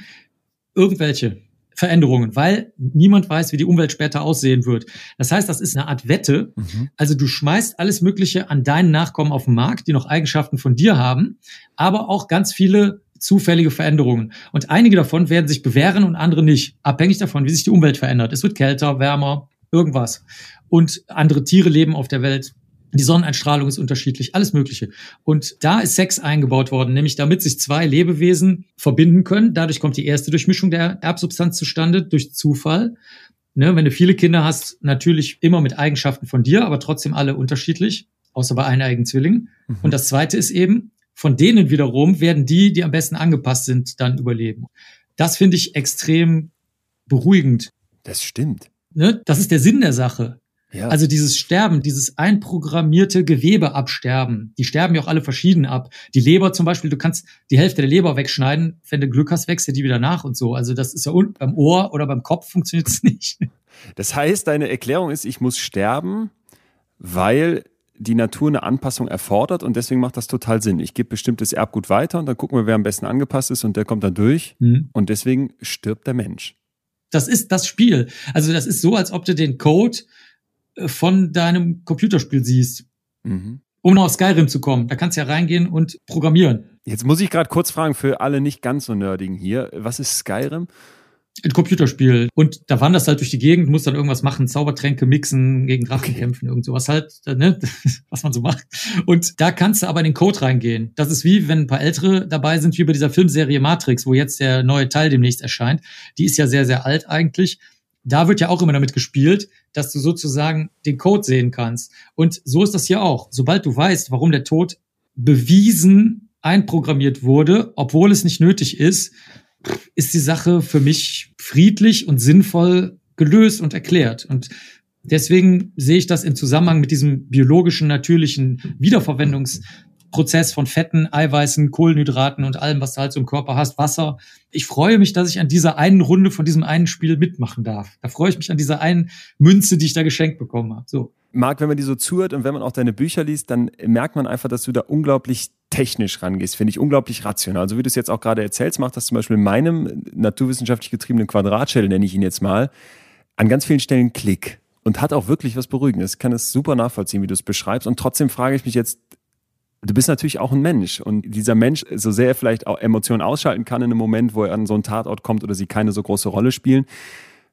Irgendwelche Veränderungen, weil niemand weiß, wie die Umwelt später aussehen wird. Das heißt, das ist eine Art Wette. Mhm. Also du schmeißt alles Mögliche an deinen Nachkommen auf den Markt, die noch Eigenschaften von dir haben, aber auch ganz viele zufällige Veränderungen. Und einige davon werden sich bewähren und andere nicht, abhängig davon, wie sich die Umwelt verändert. Es wird kälter, wärmer, irgendwas. Und andere Tiere leben auf der Welt die Sonneneinstrahlung ist unterschiedlich, alles Mögliche. Und da ist Sex eingebaut worden, nämlich damit sich zwei Lebewesen verbinden können. Dadurch kommt die erste Durchmischung der Erbsubstanz zustande, durch Zufall. Ne, wenn du viele Kinder hast, natürlich immer mit Eigenschaften von dir, aber trotzdem alle unterschiedlich, außer bei eineigen Zwillingen. Mhm. Und das zweite ist eben, von denen wiederum werden die, die am besten angepasst sind, dann überleben. Das finde ich extrem beruhigend. Das stimmt. Ne? Das ist der Sinn der Sache. Ja. Also dieses Sterben, dieses einprogrammierte Gewebeabsterben, die sterben ja auch alle verschieden ab. Die Leber zum Beispiel, du kannst die Hälfte der Leber wegschneiden, wenn du Glück hast, wächst dir die wieder nach und so. Also das ist ja unten beim Ohr oder beim Kopf funktioniert es [laughs] nicht. Das heißt, deine Erklärung ist, ich muss sterben, weil die Natur eine Anpassung erfordert und deswegen macht das total Sinn. Ich gebe bestimmtes Erbgut weiter und dann gucken wir, wer am besten angepasst ist und der kommt dann durch mhm. und deswegen stirbt der Mensch. Das ist das Spiel. Also das ist so, als ob du den Code von deinem Computerspiel siehst. Mhm. Um noch auf Skyrim zu kommen. Da kannst du ja reingehen und programmieren. Jetzt muss ich gerade kurz fragen für alle nicht ganz so nerdigen hier. Was ist Skyrim? Ein Computerspiel. Und da wanderst du halt durch die Gegend, musst dann irgendwas machen, Zaubertränke mixen, gegen Drachen kämpfen, irgend sowas halt, ne? [laughs] was man so macht. Und da kannst du aber in den Code reingehen. Das ist wie, wenn ein paar Ältere dabei sind, wie bei dieser Filmserie Matrix, wo jetzt der neue Teil demnächst erscheint. Die ist ja sehr, sehr alt eigentlich da wird ja auch immer damit gespielt, dass du sozusagen den Code sehen kannst. Und so ist das hier auch. Sobald du weißt, warum der Tod bewiesen einprogrammiert wurde, obwohl es nicht nötig ist, ist die Sache für mich friedlich und sinnvoll gelöst und erklärt. Und deswegen sehe ich das im Zusammenhang mit diesem biologischen, natürlichen Wiederverwendungs Prozess von Fetten, Eiweißen, Kohlenhydraten und allem, was du halt so im Körper hast, Wasser. Ich freue mich, dass ich an dieser einen Runde von diesem einen Spiel mitmachen darf. Da freue ich mich an dieser einen Münze, die ich da geschenkt bekommen habe. So. Marc, wenn man die so zuhört und wenn man auch deine Bücher liest, dann merkt man einfach, dass du da unglaublich technisch rangehst, finde ich unglaublich rational. Also wie du es jetzt auch gerade erzählst, macht das zum Beispiel in meinem naturwissenschaftlich getriebenen Quadratschädel, nenne ich ihn jetzt mal, an ganz vielen Stellen Klick und hat auch wirklich was Beruhigendes. Ich kann es super nachvollziehen, wie du es beschreibst. Und trotzdem frage ich mich jetzt, du bist natürlich auch ein Mensch. Und dieser Mensch, so sehr er vielleicht auch Emotionen ausschalten kann in einem Moment, wo er an so einen Tatort kommt oder sie keine so große Rolle spielen,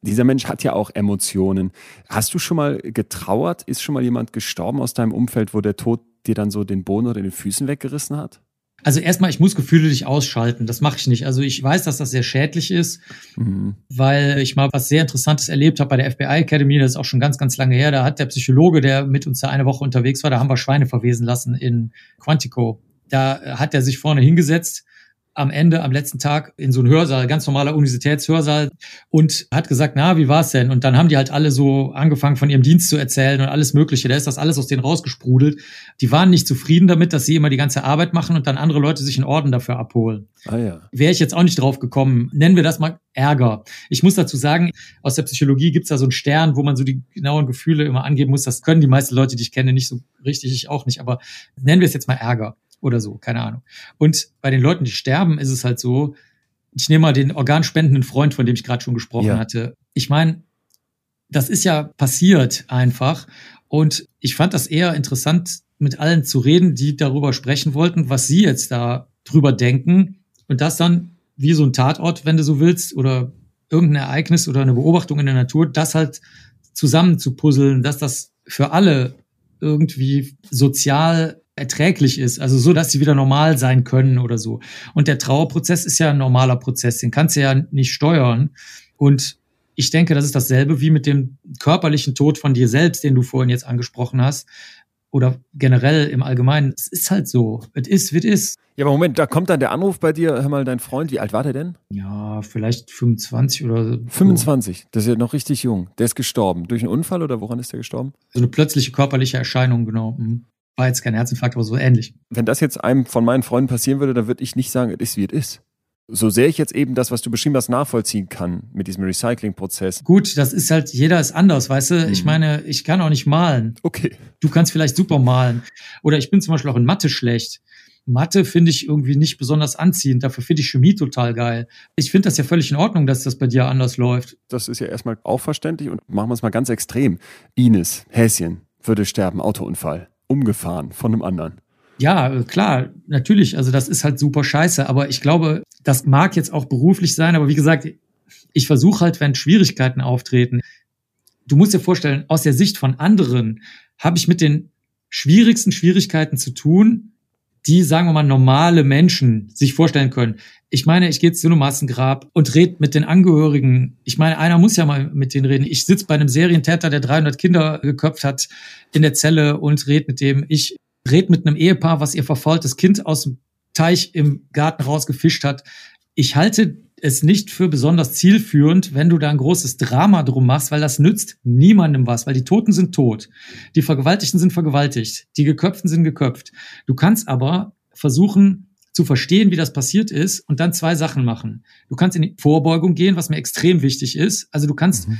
dieser Mensch hat ja auch Emotionen. Hast du schon mal getrauert? Ist schon mal jemand gestorben aus deinem Umfeld, wo der Tod dir dann so den Boden oder den Füßen weggerissen hat? Also erstmal, ich muss Gefühle nicht ausschalten. Das mache ich nicht. Also ich weiß, dass das sehr schädlich ist, mhm. weil ich mal was sehr Interessantes erlebt habe bei der FBI Academy. Das ist auch schon ganz, ganz lange her. Da hat der Psychologe, der mit uns da eine Woche unterwegs war, da haben wir Schweine verwesen lassen in Quantico. Da hat er sich vorne hingesetzt am Ende, am letzten Tag in so einen Hörsaal, ganz normaler Universitätshörsaal und hat gesagt, na, wie war's denn? Und dann haben die halt alle so angefangen von ihrem Dienst zu erzählen und alles Mögliche. Da ist das alles aus denen rausgesprudelt. Die waren nicht zufrieden damit, dass sie immer die ganze Arbeit machen und dann andere Leute sich einen Orden dafür abholen. Ah, ja. Wäre ich jetzt auch nicht drauf gekommen. Nennen wir das mal Ärger. Ich muss dazu sagen, aus der Psychologie gibt's da so einen Stern, wo man so die genauen Gefühle immer angeben muss. Das können die meisten Leute, die ich kenne, nicht so richtig, ich auch nicht. Aber nennen wir es jetzt mal Ärger oder so, keine Ahnung. Und bei den Leuten, die sterben, ist es halt so, ich nehme mal den organspendenden Freund, von dem ich gerade schon gesprochen ja. hatte. Ich meine, das ist ja passiert einfach. Und ich fand das eher interessant, mit allen zu reden, die darüber sprechen wollten, was sie jetzt da drüber denken. Und das dann wie so ein Tatort, wenn du so willst, oder irgendein Ereignis oder eine Beobachtung in der Natur, das halt zusammen zu puzzeln, dass das für alle irgendwie sozial erträglich ist, also so, dass sie wieder normal sein können oder so. Und der Trauerprozess ist ja ein normaler Prozess, den kannst du ja nicht steuern. Und ich denke, das ist dasselbe wie mit dem körperlichen Tod von dir selbst, den du vorhin jetzt angesprochen hast. Oder generell im Allgemeinen. Es ist halt so. Es ist, wie es ist. Ja, aber Moment, da kommt dann der Anruf bei dir. Hör mal, dein Freund, wie alt war der denn? Ja, vielleicht 25 oder so. 25, das ist ja noch richtig jung. Der ist gestorben. Durch einen Unfall oder woran ist der gestorben? So eine plötzliche körperliche Erscheinung, genau. Mhm. War jetzt kein Herzinfarkt, aber so ähnlich. Wenn das jetzt einem von meinen Freunden passieren würde, dann würde ich nicht sagen, es ist wie es ist. so sehr ich jetzt eben das, was du beschrieben hast, nachvollziehen kann mit diesem Recycling-Prozess. Gut, das ist halt, jeder ist anders, weißt du? Mhm. Ich meine, ich kann auch nicht malen. Okay. Du kannst vielleicht super malen. Oder ich bin zum Beispiel auch in Mathe schlecht. Mathe finde ich irgendwie nicht besonders anziehend. Dafür finde ich Chemie total geil. Ich finde das ja völlig in Ordnung, dass das bei dir anders läuft. Das ist ja erstmal auch verständlich und machen wir es mal ganz extrem. Ines, Häschen, würde sterben, Autounfall. Umgefahren von einem anderen. Ja, klar, natürlich. Also das ist halt super scheiße. Aber ich glaube, das mag jetzt auch beruflich sein. Aber wie gesagt, ich versuche halt, wenn Schwierigkeiten auftreten. Du musst dir vorstellen, aus der Sicht von anderen habe ich mit den schwierigsten Schwierigkeiten zu tun, die, sagen wir mal, normale Menschen sich vorstellen können. Ich meine, ich gehe zu einem Massengrab und rede mit den Angehörigen. Ich meine, einer muss ja mal mit denen reden. Ich sitze bei einem Serientäter, der 300 Kinder geköpft hat, in der Zelle und rede mit dem. Ich rede mit einem Ehepaar, was ihr verfaultes Kind aus dem Teich im Garten rausgefischt hat. Ich halte es nicht für besonders zielführend, wenn du da ein großes Drama drum machst, weil das nützt niemandem was, weil die Toten sind tot, die Vergewaltigten sind vergewaltigt, die Geköpften sind geköpft. Du kannst aber versuchen zu verstehen, wie das passiert ist und dann zwei Sachen machen. Du kannst in die Vorbeugung gehen, was mir extrem wichtig ist. Also du kannst mhm.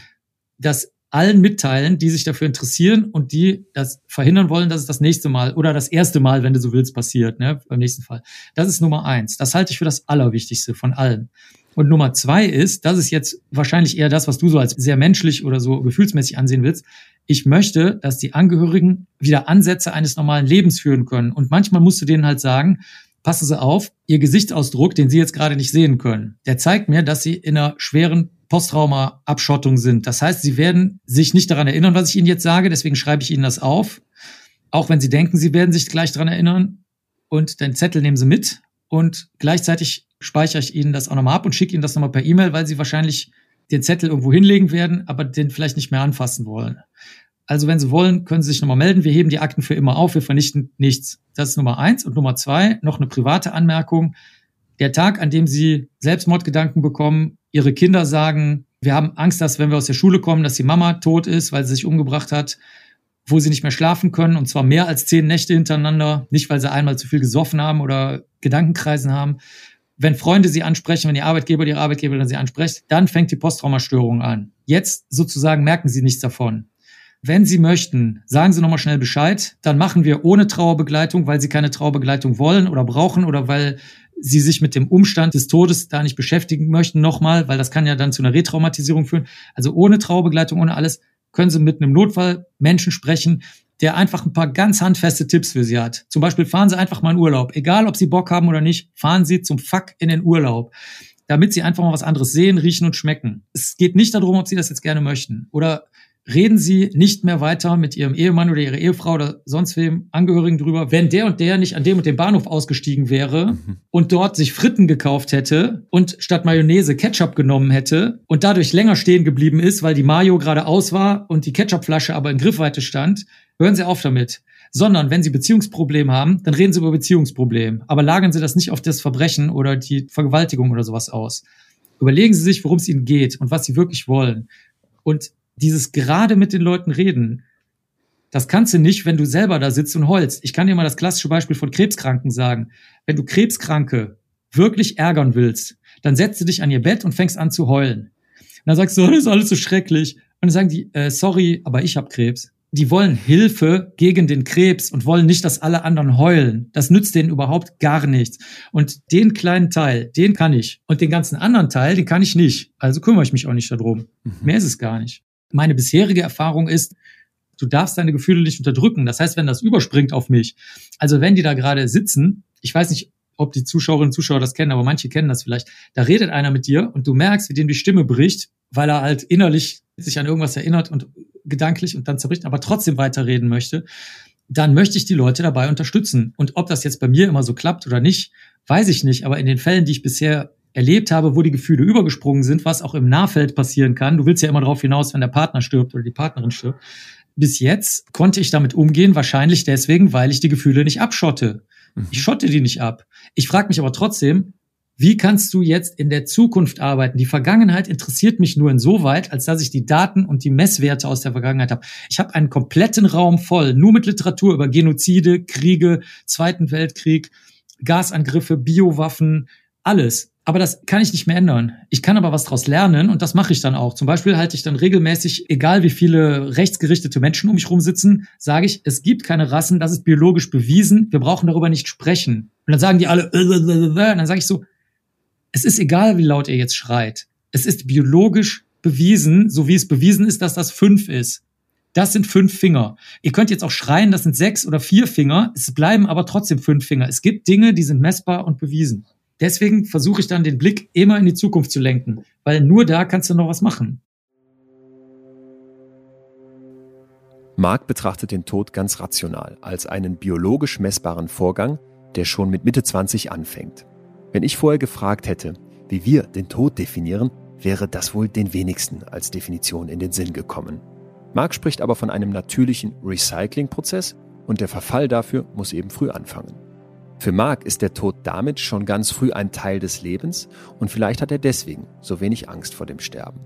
das allen mitteilen, die sich dafür interessieren und die das verhindern wollen, dass es das nächste Mal oder das erste Mal, wenn du so willst, passiert, ne, beim nächsten Fall. Das ist Nummer eins. Das halte ich für das Allerwichtigste von allem. Und Nummer zwei ist, das ist jetzt wahrscheinlich eher das, was du so als sehr menschlich oder so gefühlsmäßig ansehen willst. Ich möchte, dass die Angehörigen wieder Ansätze eines normalen Lebens führen können. Und manchmal musst du denen halt sagen, passen Sie auf, Ihr Gesichtsausdruck, den Sie jetzt gerade nicht sehen können, der zeigt mir, dass Sie in einer schweren Posttrauma-Abschottung sind. Das heißt, Sie werden sich nicht daran erinnern, was ich Ihnen jetzt sage, deswegen schreibe ich Ihnen das auf. Auch wenn Sie denken, Sie werden sich gleich daran erinnern. Und den Zettel nehmen Sie mit und gleichzeitig speichere ich Ihnen das auch nochmal ab und schicke Ihnen das nochmal per E-Mail, weil Sie wahrscheinlich den Zettel irgendwo hinlegen werden, aber den vielleicht nicht mehr anfassen wollen. Also wenn Sie wollen, können Sie sich nochmal melden. Wir heben die Akten für immer auf. Wir vernichten nichts. Das ist Nummer eins. Und Nummer zwei, noch eine private Anmerkung. Der Tag, an dem Sie Selbstmordgedanken bekommen, Ihre Kinder sagen, wir haben Angst, dass wenn wir aus der Schule kommen, dass die Mama tot ist, weil sie sich umgebracht hat, wo sie nicht mehr schlafen können, und zwar mehr als zehn Nächte hintereinander. Nicht, weil sie einmal zu viel gesoffen haben oder Gedankenkreisen haben, wenn Freunde sie ansprechen, wenn ihr Arbeitgeber die Arbeitgeberin sie anspricht, dann fängt die Posttraumastörung an. Jetzt sozusagen merken sie nichts davon. Wenn Sie möchten, sagen Sie nochmal schnell Bescheid. Dann machen wir ohne Trauerbegleitung, weil Sie keine Trauerbegleitung wollen oder brauchen oder weil Sie sich mit dem Umstand des Todes da nicht beschäftigen möchten nochmal, weil das kann ja dann zu einer Retraumatisierung führen. Also ohne Trauerbegleitung, ohne alles, können Sie mit einem Notfallmenschen sprechen, der einfach ein paar ganz handfeste Tipps für Sie hat. Zum Beispiel fahren Sie einfach mal in Urlaub. Egal, ob Sie Bock haben oder nicht, fahren Sie zum Fuck in den Urlaub. Damit Sie einfach mal was anderes sehen, riechen und schmecken. Es geht nicht darum, ob Sie das jetzt gerne möchten. Oder reden Sie nicht mehr weiter mit Ihrem Ehemann oder Ihrer Ehefrau oder sonst wem Angehörigen drüber, wenn der und der nicht an dem und dem Bahnhof ausgestiegen wäre mhm. und dort sich Fritten gekauft hätte und statt Mayonnaise Ketchup genommen hätte und dadurch länger stehen geblieben ist, weil die Mayo gerade aus war und die Ketchupflasche aber in Griffweite stand, hören Sie auf damit. Sondern wenn Sie Beziehungsprobleme haben, dann reden Sie über Beziehungsproblem. Aber lagern Sie das nicht auf das Verbrechen oder die Vergewaltigung oder sowas aus. Überlegen Sie sich, worum es Ihnen geht und was Sie wirklich wollen. Und dieses gerade mit den Leuten reden, das kannst du nicht, wenn du selber da sitzt und heulst. Ich kann dir mal das klassische Beispiel von Krebskranken sagen. Wenn du Krebskranke wirklich ärgern willst, dann setzt du dich an ihr Bett und fängst an zu heulen. Und dann sagst du, das ist alles so schrecklich. Und dann sagen die, äh, sorry, aber ich habe Krebs. Die wollen Hilfe gegen den Krebs und wollen nicht, dass alle anderen heulen. Das nützt denen überhaupt gar nichts. Und den kleinen Teil, den kann ich. Und den ganzen anderen Teil, den kann ich nicht. Also kümmere ich mich auch nicht darum. Mhm. Mehr ist es gar nicht. Meine bisherige Erfahrung ist, du darfst deine Gefühle nicht unterdrücken. Das heißt, wenn das überspringt auf mich, also wenn die da gerade sitzen, ich weiß nicht, ob die Zuschauerinnen und Zuschauer das kennen, aber manche kennen das vielleicht, da redet einer mit dir und du merkst, wie dem die Stimme bricht, weil er halt innerlich sich an irgendwas erinnert und gedanklich und dann zerbricht, aber trotzdem weiterreden möchte, dann möchte ich die Leute dabei unterstützen. Und ob das jetzt bei mir immer so klappt oder nicht, weiß ich nicht. Aber in den Fällen, die ich bisher erlebt habe, wo die Gefühle übergesprungen sind, was auch im Nahfeld passieren kann. Du willst ja immer darauf hinaus, wenn der Partner stirbt oder die Partnerin stirbt. Bis jetzt konnte ich damit umgehen, wahrscheinlich deswegen, weil ich die Gefühle nicht abschotte. Mhm. Ich schotte die nicht ab. Ich frage mich aber trotzdem, wie kannst du jetzt in der Zukunft arbeiten? Die Vergangenheit interessiert mich nur insoweit, als dass ich die Daten und die Messwerte aus der Vergangenheit habe. Ich habe einen kompletten Raum voll, nur mit Literatur über Genozide, Kriege, Zweiten Weltkrieg, Gasangriffe, Biowaffen, alles aber das kann ich nicht mehr ändern. Ich kann aber was daraus lernen und das mache ich dann auch. Zum Beispiel halte ich dann regelmäßig, egal wie viele rechtsgerichtete Menschen um mich rum sitzen, sage ich, es gibt keine Rassen, das ist biologisch bewiesen, wir brauchen darüber nicht sprechen. Und dann sagen die alle, äh, äh, äh, und dann sage ich so, es ist egal, wie laut ihr jetzt schreit. Es ist biologisch bewiesen, so wie es bewiesen ist, dass das fünf ist. Das sind fünf Finger. Ihr könnt jetzt auch schreien, das sind sechs oder vier Finger. Es bleiben aber trotzdem fünf Finger. Es gibt Dinge, die sind messbar und bewiesen. Deswegen versuche ich dann den Blick immer in die Zukunft zu lenken, weil nur da kannst du noch was machen. Mark betrachtet den Tod ganz rational, als einen biologisch messbaren Vorgang, der schon mit Mitte 20 anfängt. Wenn ich vorher gefragt hätte, wie wir den Tod definieren, wäre das wohl den wenigsten als Definition in den Sinn gekommen. Mark spricht aber von einem natürlichen Recyclingprozess und der Verfall dafür muss eben früh anfangen. Für Mark ist der Tod damit schon ganz früh ein Teil des Lebens und vielleicht hat er deswegen so wenig Angst vor dem Sterben.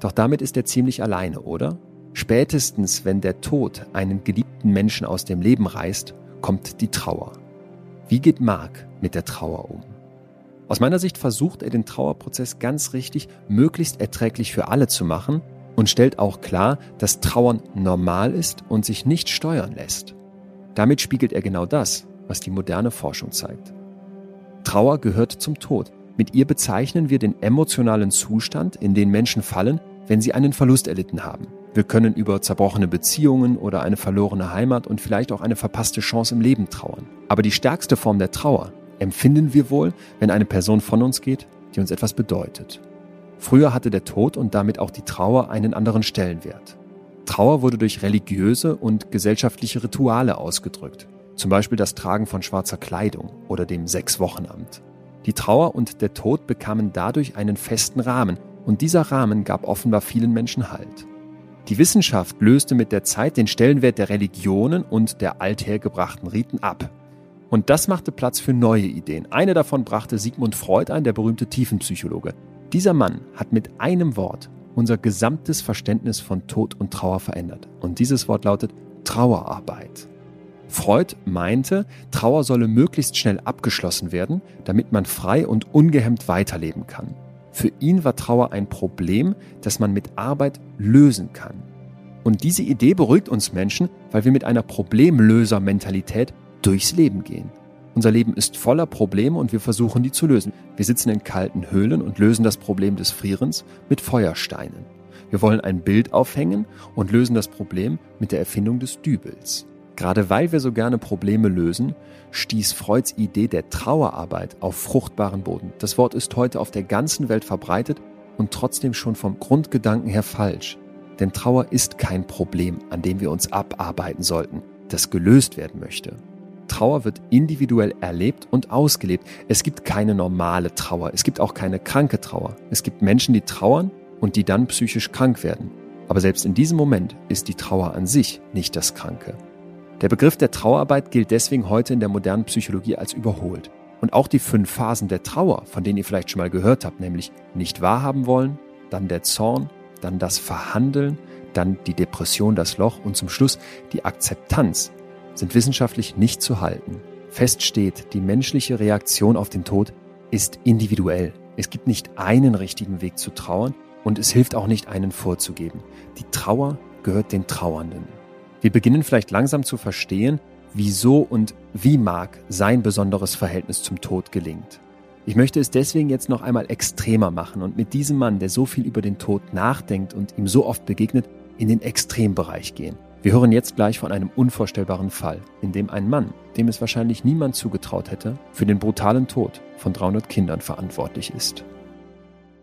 Doch damit ist er ziemlich alleine, oder? Spätestens, wenn der Tod einen geliebten Menschen aus dem Leben reißt, kommt die Trauer. Wie geht Mark mit der Trauer um? Aus meiner Sicht versucht er den Trauerprozess ganz richtig, möglichst erträglich für alle zu machen und stellt auch klar, dass Trauern normal ist und sich nicht steuern lässt. Damit spiegelt er genau das, was die moderne Forschung zeigt. Trauer gehört zum Tod. Mit ihr bezeichnen wir den emotionalen Zustand, in den Menschen fallen, wenn sie einen Verlust erlitten haben. Wir können über zerbrochene Beziehungen oder eine verlorene Heimat und vielleicht auch eine verpasste Chance im Leben trauern. Aber die stärkste Form der Trauer empfinden wir wohl, wenn eine Person von uns geht, die uns etwas bedeutet. Früher hatte der Tod und damit auch die Trauer einen anderen Stellenwert. Trauer wurde durch religiöse und gesellschaftliche Rituale ausgedrückt zum Beispiel das Tragen von schwarzer Kleidung oder dem Sechs-Wochenamt. Die Trauer und der Tod bekamen dadurch einen festen Rahmen und dieser Rahmen gab offenbar vielen Menschen Halt. Die Wissenschaft löste mit der Zeit den Stellenwert der Religionen und der althergebrachten Riten ab. Und das machte Platz für neue Ideen. Eine davon brachte Sigmund Freud ein, der berühmte Tiefenpsychologe. Dieser Mann hat mit einem Wort unser gesamtes Verständnis von Tod und Trauer verändert. Und dieses Wort lautet Trauerarbeit. Freud meinte, Trauer solle möglichst schnell abgeschlossen werden, damit man frei und ungehemmt weiterleben kann. Für ihn war Trauer ein Problem, das man mit Arbeit lösen kann. Und diese Idee beruhigt uns Menschen, weil wir mit einer Problemlöser-Mentalität durchs Leben gehen. Unser Leben ist voller Probleme und wir versuchen, die zu lösen. Wir sitzen in kalten Höhlen und lösen das Problem des Frierens mit Feuersteinen. Wir wollen ein Bild aufhängen und lösen das Problem mit der Erfindung des Dübels. Gerade weil wir so gerne Probleme lösen, stieß Freuds Idee der Trauerarbeit auf fruchtbaren Boden. Das Wort ist heute auf der ganzen Welt verbreitet und trotzdem schon vom Grundgedanken her falsch. Denn Trauer ist kein Problem, an dem wir uns abarbeiten sollten, das gelöst werden möchte. Trauer wird individuell erlebt und ausgelebt. Es gibt keine normale Trauer. Es gibt auch keine kranke Trauer. Es gibt Menschen, die trauern und die dann psychisch krank werden. Aber selbst in diesem Moment ist die Trauer an sich nicht das Kranke. Der Begriff der Trauerarbeit gilt deswegen heute in der modernen Psychologie als überholt. Und auch die fünf Phasen der Trauer, von denen ihr vielleicht schon mal gehört habt, nämlich nicht wahrhaben wollen, dann der Zorn, dann das Verhandeln, dann die Depression, das Loch und zum Schluss die Akzeptanz, sind wissenschaftlich nicht zu halten. Fest steht, die menschliche Reaktion auf den Tod ist individuell. Es gibt nicht einen richtigen Weg zu trauern und es hilft auch nicht einen vorzugeben. Die Trauer gehört den Trauernden. Wir beginnen vielleicht langsam zu verstehen, wieso und wie Mark sein besonderes Verhältnis zum Tod gelingt. Ich möchte es deswegen jetzt noch einmal extremer machen und mit diesem Mann, der so viel über den Tod nachdenkt und ihm so oft begegnet, in den Extrembereich gehen. Wir hören jetzt gleich von einem unvorstellbaren Fall, in dem ein Mann, dem es wahrscheinlich niemand zugetraut hätte, für den brutalen Tod von 300 Kindern verantwortlich ist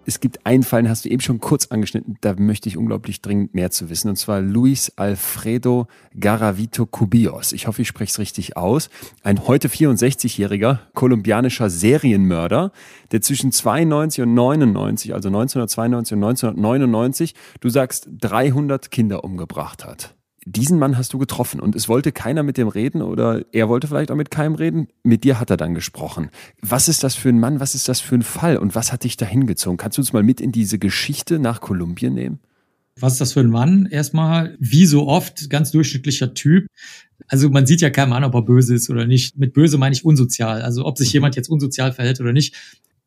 es gibt einen Fall, den hast du eben schon kurz angeschnitten, da möchte ich unglaublich dringend mehr zu wissen, und zwar Luis Alfredo Garavito Cubillos. Ich hoffe, ich spreche es richtig aus. Ein heute 64-jähriger kolumbianischer Serienmörder, der zwischen 92 und 99, also 1992 und 1999, du sagst, 300 Kinder umgebracht hat diesen Mann hast du getroffen und es wollte keiner mit dem reden oder er wollte vielleicht auch mit keinem reden. Mit dir hat er dann gesprochen. Was ist das für ein Mann? Was ist das für ein Fall? Und was hat dich da hingezogen? Kannst du uns mal mit in diese Geschichte nach Kolumbien nehmen? Was ist das für ein Mann? Erstmal, wie so oft, ganz durchschnittlicher Typ. Also man sieht ja keinem an, ob er böse ist oder nicht. Mit böse meine ich unsozial. Also ob sich mhm. jemand jetzt unsozial verhält oder nicht.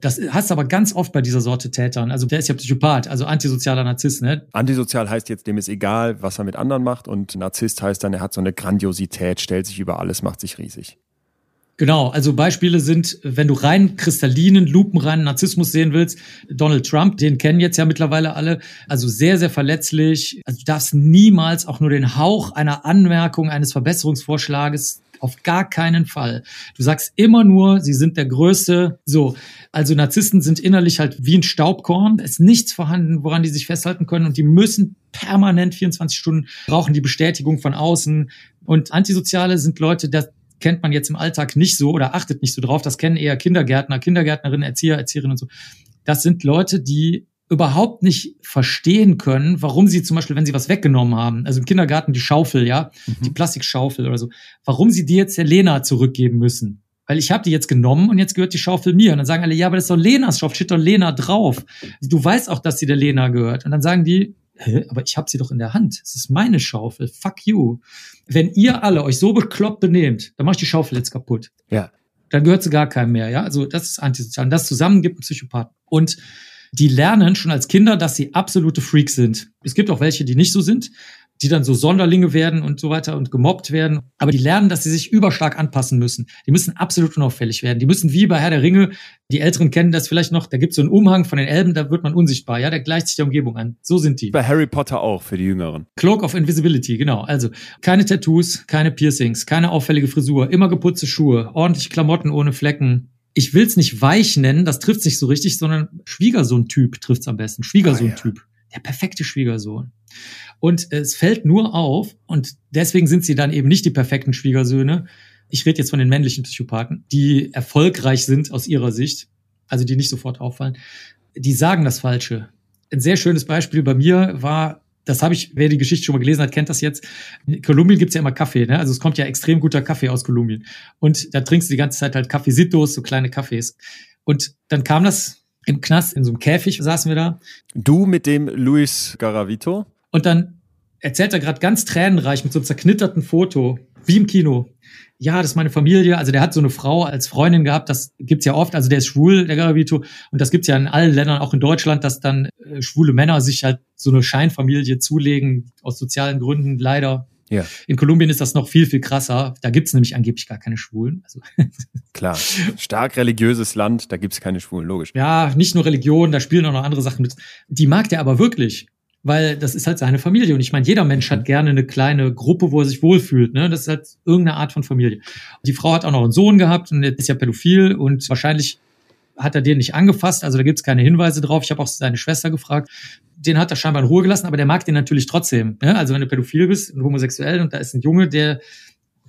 Das hast du aber ganz oft bei dieser Sorte Tätern. Also der ist ja Psychopath, also antisozialer Narzisst, ne? Antisozial heißt jetzt, dem ist egal, was er mit anderen macht und Narzisst heißt dann, er hat so eine Grandiosität, stellt sich über alles, macht sich riesig. Genau, also Beispiele sind, wenn du rein kristallinen, lupenreinen Narzissmus sehen willst, Donald Trump, den kennen jetzt ja mittlerweile alle, also sehr, sehr verletzlich. Also du darfst niemals auch nur den Hauch einer Anmerkung, eines Verbesserungsvorschlages auf gar keinen Fall. Du sagst immer nur, sie sind der Größte. So, also Narzissten sind innerlich halt wie ein Staubkorn. Es ist nichts vorhanden, woran die sich festhalten können und die müssen permanent 24 Stunden brauchen die Bestätigung von außen. Und Antisoziale sind Leute, das kennt man jetzt im Alltag nicht so oder achtet nicht so drauf. Das kennen eher Kindergärtner, Kindergärtnerinnen, Erzieher, Erzieherinnen und so. Das sind Leute, die überhaupt nicht verstehen können, warum sie zum Beispiel, wenn sie was weggenommen haben, also im Kindergarten die Schaufel, ja, mhm. die Plastikschaufel oder so, warum sie die jetzt der Lena zurückgeben müssen. Weil ich habe die jetzt genommen und jetzt gehört die Schaufel mir. Und dann sagen alle, ja, aber das ist doch Lenas Schaufel, steht doch Lena drauf. Du weißt auch, dass sie der Lena gehört. Und dann sagen die, Hä, aber ich habe sie doch in der Hand. Es ist meine Schaufel. Fuck you. Wenn ihr alle euch so bekloppt benehmt, dann mach ich die Schaufel jetzt kaputt. Ja. Dann gehört sie gar keinem mehr. Ja, also das ist antisozial. Und das zusammen gibt einen Psychopathen. Und die lernen schon als Kinder, dass sie absolute Freaks sind. Es gibt auch welche, die nicht so sind, die dann so Sonderlinge werden und so weiter und gemobbt werden. Aber die lernen, dass sie sich überstark anpassen müssen. Die müssen absolut unauffällig werden. Die müssen wie bei Herr der Ringe, die Älteren kennen das vielleicht noch, da gibt es so einen Umhang von den Elben, da wird man unsichtbar, ja, der gleicht sich der Umgebung an. So sind die. Bei Harry Potter auch, für die Jüngeren. Cloak of Invisibility, genau. Also keine Tattoos, keine Piercings, keine auffällige Frisur, immer geputzte Schuhe, ordentliche Klamotten ohne Flecken, ich will es nicht weich nennen, das trifft sich so richtig, sondern Schwiegersohn-Typ trifft es am besten. Schwiegersohn-Typ. Ah, ja. Der perfekte Schwiegersohn. Und es fällt nur auf, und deswegen sind sie dann eben nicht die perfekten Schwiegersöhne. Ich rede jetzt von den männlichen Psychopathen, die erfolgreich sind aus ihrer Sicht, also die nicht sofort auffallen. Die sagen das Falsche. Ein sehr schönes Beispiel bei mir war das habe ich, wer die Geschichte schon mal gelesen hat, kennt das jetzt. In Kolumbien gibt's ja immer Kaffee, ne? Also es kommt ja extrem guter Kaffee aus Kolumbien. Und da trinkst du die ganze Zeit halt Kaffeesitos, so kleine Kaffees. Und dann kam das im Knast, in so einem Käfig saßen wir da. Du mit dem Luis Garavito? Und dann erzählt er gerade ganz tränenreich mit so einem zerknitterten Foto, wie im Kino ja, das ist meine Familie. Also der hat so eine Frau als Freundin gehabt, das gibt's ja oft. Also der ist schwul, der Garavito. Und das gibt's ja in allen Ländern, auch in Deutschland, dass dann äh, schwule Männer sich halt so eine Scheinfamilie zulegen, aus sozialen Gründen, leider. Ja. In Kolumbien ist das noch viel, viel krasser. Da gibt's nämlich angeblich gar keine Schwulen. Also [laughs] Klar, stark religiöses Land, da gibt's keine Schwulen, logisch. Ja, nicht nur Religion, da spielen auch noch andere Sachen mit. Die mag der aber wirklich weil das ist halt seine Familie. Und ich meine, jeder Mensch hat gerne eine kleine Gruppe, wo er sich wohlfühlt. Ne? Das ist halt irgendeine Art von Familie. Die Frau hat auch noch einen Sohn gehabt und der ist ja pädophil und wahrscheinlich hat er den nicht angefasst. Also da gibt es keine Hinweise drauf. Ich habe auch seine Schwester gefragt. Den hat er scheinbar in Ruhe gelassen, aber der mag den natürlich trotzdem. Ne? Also wenn du pädophil bist und homosexuell und da ist ein Junge, der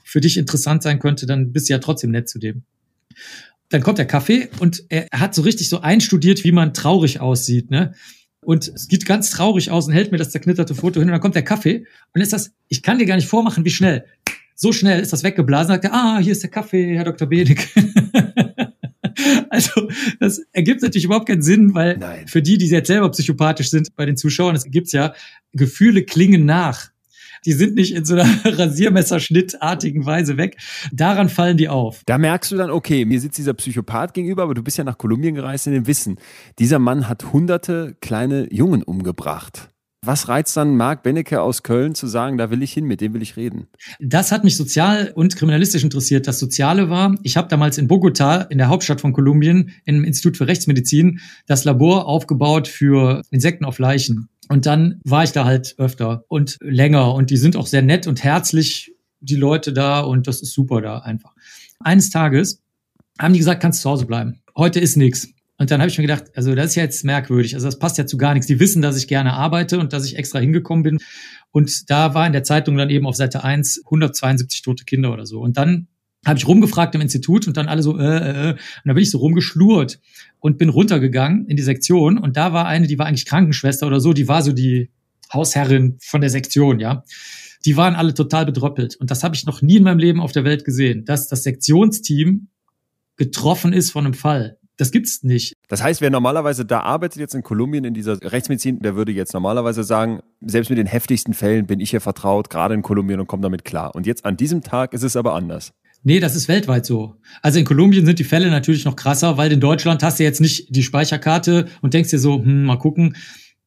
für dich interessant sein könnte, dann bist du ja trotzdem nett zu dem. Dann kommt der Kaffee und er hat so richtig so einstudiert, wie man traurig aussieht. Ne? Und es geht ganz traurig aus und hält mir das zerknitterte Foto hin und dann kommt der Kaffee und ist das, ich kann dir gar nicht vormachen, wie schnell. So schnell ist das weggeblasen, sagt er, ah, hier ist der Kaffee, Herr Dr. Benig. [laughs] also, das ergibt natürlich überhaupt keinen Sinn, weil Nein. für die, die jetzt selber psychopathisch sind bei den Zuschauern, es gibt's ja, Gefühle klingen nach die sind nicht in so einer [laughs] Rasiermesserschnittartigen Weise weg. Daran fallen die auf. Da merkst du dann, okay, mir sitzt dieser Psychopath gegenüber, aber du bist ja nach Kolumbien gereist in dem Wissen. Dieser Mann hat hunderte kleine Jungen umgebracht. Was reizt dann Marc Benecke aus Köln zu sagen, da will ich hin, mit dem will ich reden? Das hat mich sozial und kriminalistisch interessiert. Das Soziale war, ich habe damals in Bogota, in der Hauptstadt von Kolumbien, im Institut für Rechtsmedizin, das Labor aufgebaut für Insekten auf Leichen. Und dann war ich da halt öfter und länger und die sind auch sehr nett und herzlich, die Leute da und das ist super da einfach. Eines Tages haben die gesagt, kannst zu Hause bleiben. Heute ist nichts. Und dann habe ich mir gedacht, also das ist ja jetzt merkwürdig. Also das passt ja zu gar nichts. Die wissen, dass ich gerne arbeite und dass ich extra hingekommen bin. Und da war in der Zeitung dann eben auf Seite 1 172 tote Kinder oder so. Und dann habe ich rumgefragt im Institut und dann alle so, äh, äh, äh. und da bin ich so rumgeschlurrt und bin runtergegangen in die Sektion und da war eine, die war eigentlich Krankenschwester oder so, die war so die Hausherrin von der Sektion, ja. Die waren alle total bedröppelt und das habe ich noch nie in meinem Leben auf der Welt gesehen, dass das Sektionsteam getroffen ist von einem Fall. Das gibt's nicht. Das heißt, wer normalerweise da arbeitet jetzt in Kolumbien in dieser Rechtsmedizin, der würde jetzt normalerweise sagen, selbst mit den heftigsten Fällen bin ich hier vertraut, gerade in Kolumbien und komme damit klar. Und jetzt an diesem Tag ist es aber anders. Nee, das ist weltweit so. Also in Kolumbien sind die Fälle natürlich noch krasser, weil in Deutschland hast du jetzt nicht die Speicherkarte und denkst dir so, hm, mal gucken.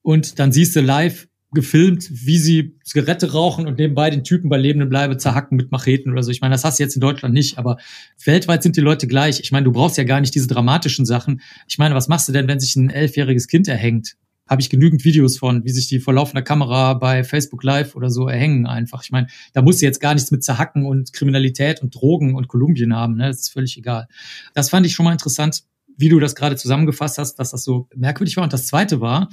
Und dann siehst du live gefilmt, wie sie Zigarette rauchen und nebenbei den Typen bei lebendem Bleibe zerhacken mit Macheten oder so. Ich meine, das hast du jetzt in Deutschland nicht, aber weltweit sind die Leute gleich. Ich meine, du brauchst ja gar nicht diese dramatischen Sachen. Ich meine, was machst du denn, wenn sich ein elfjähriges Kind erhängt? Habe ich genügend Videos von, wie sich die vor laufender Kamera bei Facebook Live oder so erhängen einfach. Ich meine, da muss sie jetzt gar nichts mit Zerhacken und Kriminalität und Drogen und Kolumbien haben, ne? Das ist völlig egal. Das fand ich schon mal interessant, wie du das gerade zusammengefasst hast, dass das so merkwürdig war. Und das zweite war,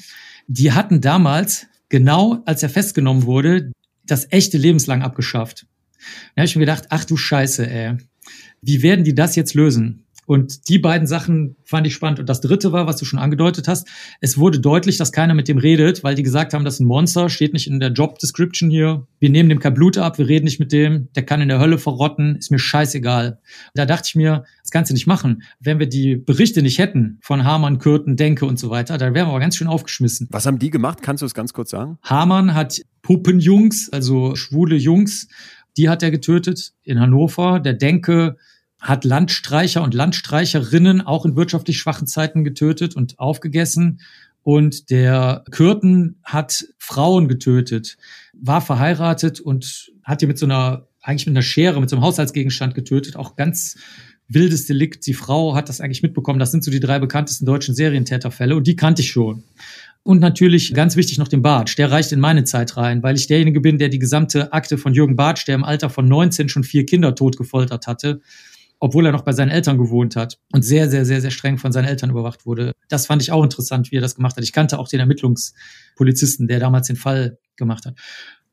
die hatten damals, genau als er festgenommen wurde, das echte lebenslang abgeschafft. Da habe ich mir gedacht, ach du Scheiße, ey. Wie werden die das jetzt lösen? Und die beiden Sachen fand ich spannend. Und das dritte war, was du schon angedeutet hast, es wurde deutlich, dass keiner mit dem redet, weil die gesagt haben, das ist ein Monster, steht nicht in der Job Description hier. Wir nehmen dem kein Blut ab, wir reden nicht mit dem, der kann in der Hölle verrotten, ist mir scheißegal. Da dachte ich mir, das kannst du nicht machen. Wenn wir die Berichte nicht hätten von Hamann, Kürten, Denke und so weiter, dann wären wir aber ganz schön aufgeschmissen. Was haben die gemacht? Kannst du es ganz kurz sagen? Hamann hat Puppenjungs, also schwule Jungs, die hat er getötet in Hannover. Der Denke hat Landstreicher und Landstreicherinnen auch in wirtschaftlich schwachen Zeiten getötet und aufgegessen. Und der Kürten hat Frauen getötet, war verheiratet und hat die mit so einer, eigentlich mit einer Schere, mit so einem Haushaltsgegenstand getötet. Auch ganz wildes Delikt. Die Frau hat das eigentlich mitbekommen. Das sind so die drei bekanntesten deutschen Serientäterfälle und die kannte ich schon. Und natürlich ganz wichtig noch den Bartsch. Der reicht in meine Zeit rein, weil ich derjenige bin, der die gesamte Akte von Jürgen Bartsch, der im Alter von 19 schon vier Kinder tot gefoltert hatte, obwohl er noch bei seinen Eltern gewohnt hat und sehr, sehr, sehr, sehr streng von seinen Eltern überwacht wurde. Das fand ich auch interessant, wie er das gemacht hat. Ich kannte auch den Ermittlungspolizisten, der damals den Fall gemacht hat.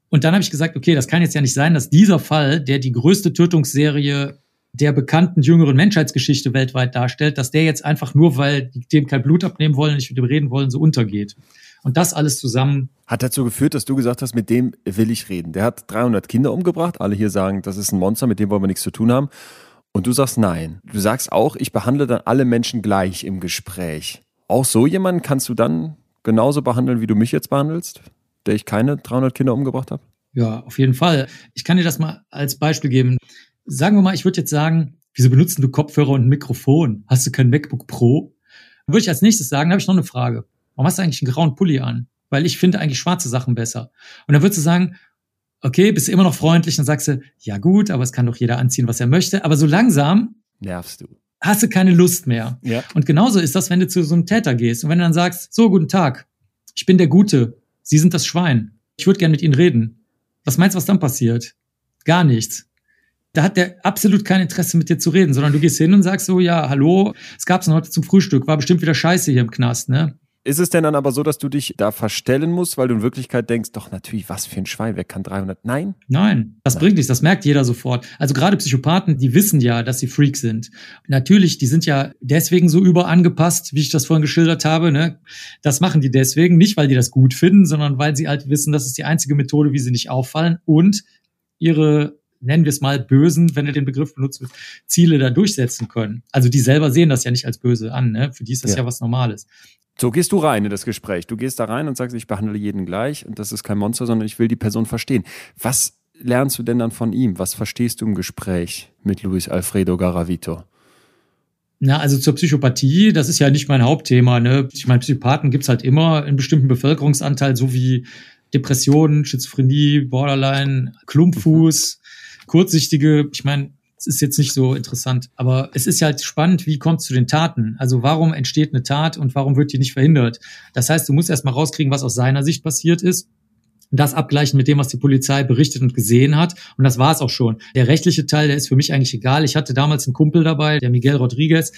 Und dann habe ich gesagt, okay, das kann jetzt ja nicht sein, dass dieser Fall, der die größte Tötungsserie der bekannten jüngeren Menschheitsgeschichte weltweit darstellt, dass der jetzt einfach nur, weil die dem kein Blut abnehmen wollen, nicht mit dem reden wollen, so untergeht. Und das alles zusammen. Hat dazu geführt, dass du gesagt hast, mit dem will ich reden. Der hat 300 Kinder umgebracht. Alle hier sagen, das ist ein Monster, mit dem wollen wir nichts zu tun haben. Und du sagst nein. Du sagst auch, ich behandle dann alle Menschen gleich im Gespräch. Auch so jemanden kannst du dann genauso behandeln, wie du mich jetzt behandelst, der ich keine 300 Kinder umgebracht habe? Ja, auf jeden Fall. Ich kann dir das mal als Beispiel geben. Sagen wir mal, ich würde jetzt sagen, wieso benutzen du Kopfhörer und Mikrofon? Hast du kein MacBook Pro? Dann würde ich als nächstes sagen, habe ich noch eine Frage. Warum hast du eigentlich einen grauen Pulli an? Weil ich finde eigentlich schwarze Sachen besser. Und dann würdest du sagen, okay, bist du immer noch freundlich, dann sagst du, ja gut, aber es kann doch jeder anziehen, was er möchte. Aber so langsam nervst du. Hast du keine Lust mehr. Ja. Und genauso ist das, wenn du zu so einem Täter gehst und wenn du dann sagst, so, guten Tag, ich bin der Gute, Sie sind das Schwein, ich würde gern mit Ihnen reden. Was meinst du, was dann passiert? Gar nichts. Da hat der absolut kein Interesse mit dir zu reden, sondern du gehst hin und sagst so, ja, hallo, es gab's noch heute zum Frühstück, war bestimmt wieder scheiße hier im Knast, ne? Ist es denn dann aber so, dass du dich da verstellen musst, weil du in Wirklichkeit denkst, doch natürlich, was für ein Schwein, wer kann 300? Nein? Nein, das Nein. bringt nichts, das merkt jeder sofort. Also gerade Psychopathen, die wissen ja, dass sie Freaks sind. Natürlich, die sind ja deswegen so überangepasst, wie ich das vorhin geschildert habe. Ne? Das machen die deswegen, nicht weil die das gut finden, sondern weil sie halt wissen, das ist die einzige Methode, wie sie nicht auffallen und ihre nennen wir es mal bösen, wenn er den Begriff benutzt wird, Ziele da durchsetzen können. Also die selber sehen das ja nicht als böse an, ne? Für die ist das ja, ja was Normales. So gehst du rein in das Gespräch. Du gehst da rein und sagst, ich behandle jeden gleich und das ist kein Monster, sondern ich will die Person verstehen. Was lernst du denn dann von ihm? Was verstehst du im Gespräch mit Luis Alfredo Garavito? Na, also zur Psychopathie, das ist ja nicht mein Hauptthema. Ne? Ich meine, Psychopathen gibt's halt immer in bestimmten Bevölkerungsanteil, so wie Depressionen, Schizophrenie, Borderline, Klumpfuß, kurzsichtige. Ich meine, es ist jetzt nicht so interessant, aber es ist halt spannend, wie kommt es zu den Taten? Also warum entsteht eine Tat und warum wird die nicht verhindert? Das heißt, du musst erstmal rauskriegen, was aus seiner Sicht passiert ist das abgleichen mit dem, was die Polizei berichtet und gesehen hat. Und das war es auch schon. Der rechtliche Teil, der ist für mich eigentlich egal. Ich hatte damals einen Kumpel dabei, der Miguel Rodriguez,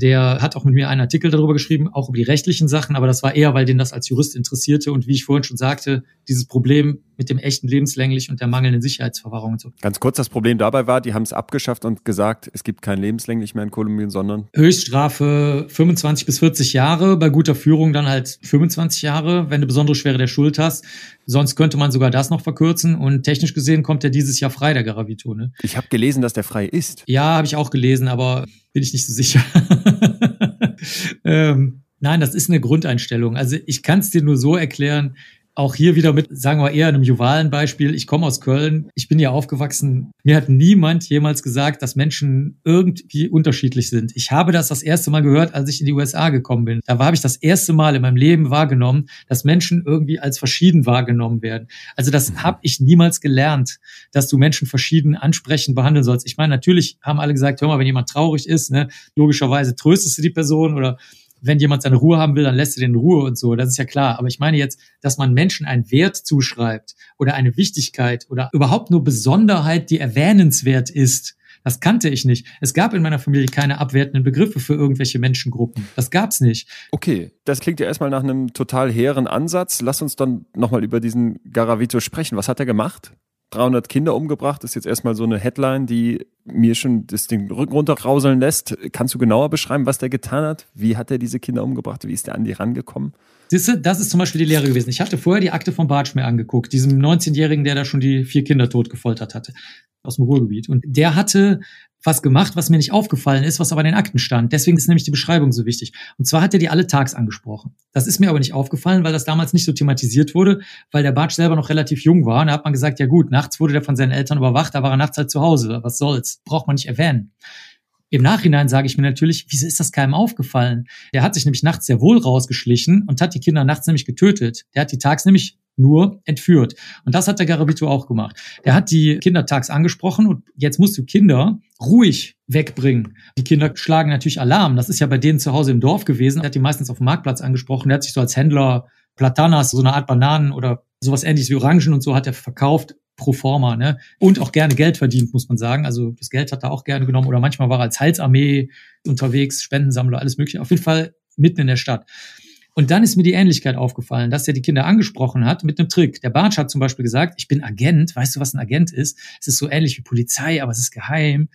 der hat auch mit mir einen Artikel darüber geschrieben, auch über die rechtlichen Sachen, aber das war eher, weil den das als Jurist interessierte und wie ich vorhin schon sagte, dieses Problem mit dem echten lebenslänglich und der mangelnden Sicherheitsverwahrung und so. Ganz kurz, das Problem dabei war, die haben es abgeschafft und gesagt, es gibt kein lebenslänglich mehr in Kolumbien, sondern Höchststrafe 25 bis 40 Jahre, bei guter Führung dann halt 25 Jahre, wenn du besondere Schwere der Schuld hast. Sonst könnte man sogar das noch verkürzen und technisch gesehen kommt er dieses Jahr frei, der Garavito. Ne? Ich habe gelesen, dass der frei ist. Ja, habe ich auch gelesen, aber bin ich nicht so sicher. [laughs] ähm, nein, das ist eine Grundeinstellung. Also ich kann es dir nur so erklären, auch hier wieder mit, sagen wir eher einem juvalen Beispiel. Ich komme aus Köln. Ich bin hier aufgewachsen. Mir hat niemand jemals gesagt, dass Menschen irgendwie unterschiedlich sind. Ich habe das das erste Mal gehört, als ich in die USA gekommen bin. Da habe ich das erste Mal in meinem Leben wahrgenommen, dass Menschen irgendwie als verschieden wahrgenommen werden. Also das mhm. habe ich niemals gelernt, dass du Menschen verschieden ansprechen, behandeln sollst. Ich meine, natürlich haben alle gesagt, hör mal, wenn jemand traurig ist, ne, logischerweise tröstest du die Person oder wenn jemand seine Ruhe haben will, dann lässt er den in Ruhe und so. Das ist ja klar. Aber ich meine jetzt, dass man Menschen einen Wert zuschreibt oder eine Wichtigkeit oder überhaupt nur Besonderheit, die erwähnenswert ist. Das kannte ich nicht. Es gab in meiner Familie keine abwertenden Begriffe für irgendwelche Menschengruppen. Das gab's nicht. Okay, das klingt ja erstmal nach einem total hehren Ansatz. Lass uns dann nochmal über diesen Garavito sprechen. Was hat er gemacht? 300 Kinder umgebracht, ist jetzt erstmal so eine Headline, die mir schon das den Rücken runterrauseln lässt. Kannst du genauer beschreiben, was der getan hat? Wie hat er diese Kinder umgebracht? Wie ist der an die rangekommen? Siehst du, das ist zum Beispiel die Lehre gewesen. Ich hatte vorher die Akte von Bartsch mir angeguckt, diesem 19-Jährigen, der da schon die vier Kinder tot gefoltert hatte aus dem Ruhrgebiet. Und der hatte was gemacht, was mir nicht aufgefallen ist, was aber in den Akten stand. Deswegen ist nämlich die Beschreibung so wichtig. Und zwar hat er die alle tags angesprochen. Das ist mir aber nicht aufgefallen, weil das damals nicht so thematisiert wurde, weil der Bartsch selber noch relativ jung war. Und da hat man gesagt, ja gut, nachts wurde der von seinen Eltern überwacht, da war er nachts halt zu Hause. Was soll's? Braucht man nicht erwähnen. Im Nachhinein sage ich mir natürlich, wieso ist das keinem aufgefallen? Der hat sich nämlich nachts sehr wohl rausgeschlichen und hat die Kinder nachts nämlich getötet. Der hat die tags nämlich nur entführt. Und das hat der Garabito auch gemacht. Der hat die Kinder tags angesprochen und jetzt musst du Kinder ruhig wegbringen. Die Kinder schlagen natürlich Alarm. Das ist ja bei denen zu Hause im Dorf gewesen. Er hat die meistens auf dem Marktplatz angesprochen. Der hat sich so als Händler Platanas, so eine Art Bananen oder sowas ähnliches wie Orangen und so hat er verkauft pro forma, ne? Und auch gerne Geld verdient, muss man sagen. Also das Geld hat er auch gerne genommen oder manchmal war er als Heilsarmee unterwegs, Spendensammler, alles mögliche. Auf jeden Fall mitten in der Stadt. Und dann ist mir die Ähnlichkeit aufgefallen, dass er die Kinder angesprochen hat mit einem Trick. Der Bartsch hat zum Beispiel gesagt, ich bin Agent. Weißt du, was ein Agent ist? Es ist so ähnlich wie Polizei, aber es ist geheim.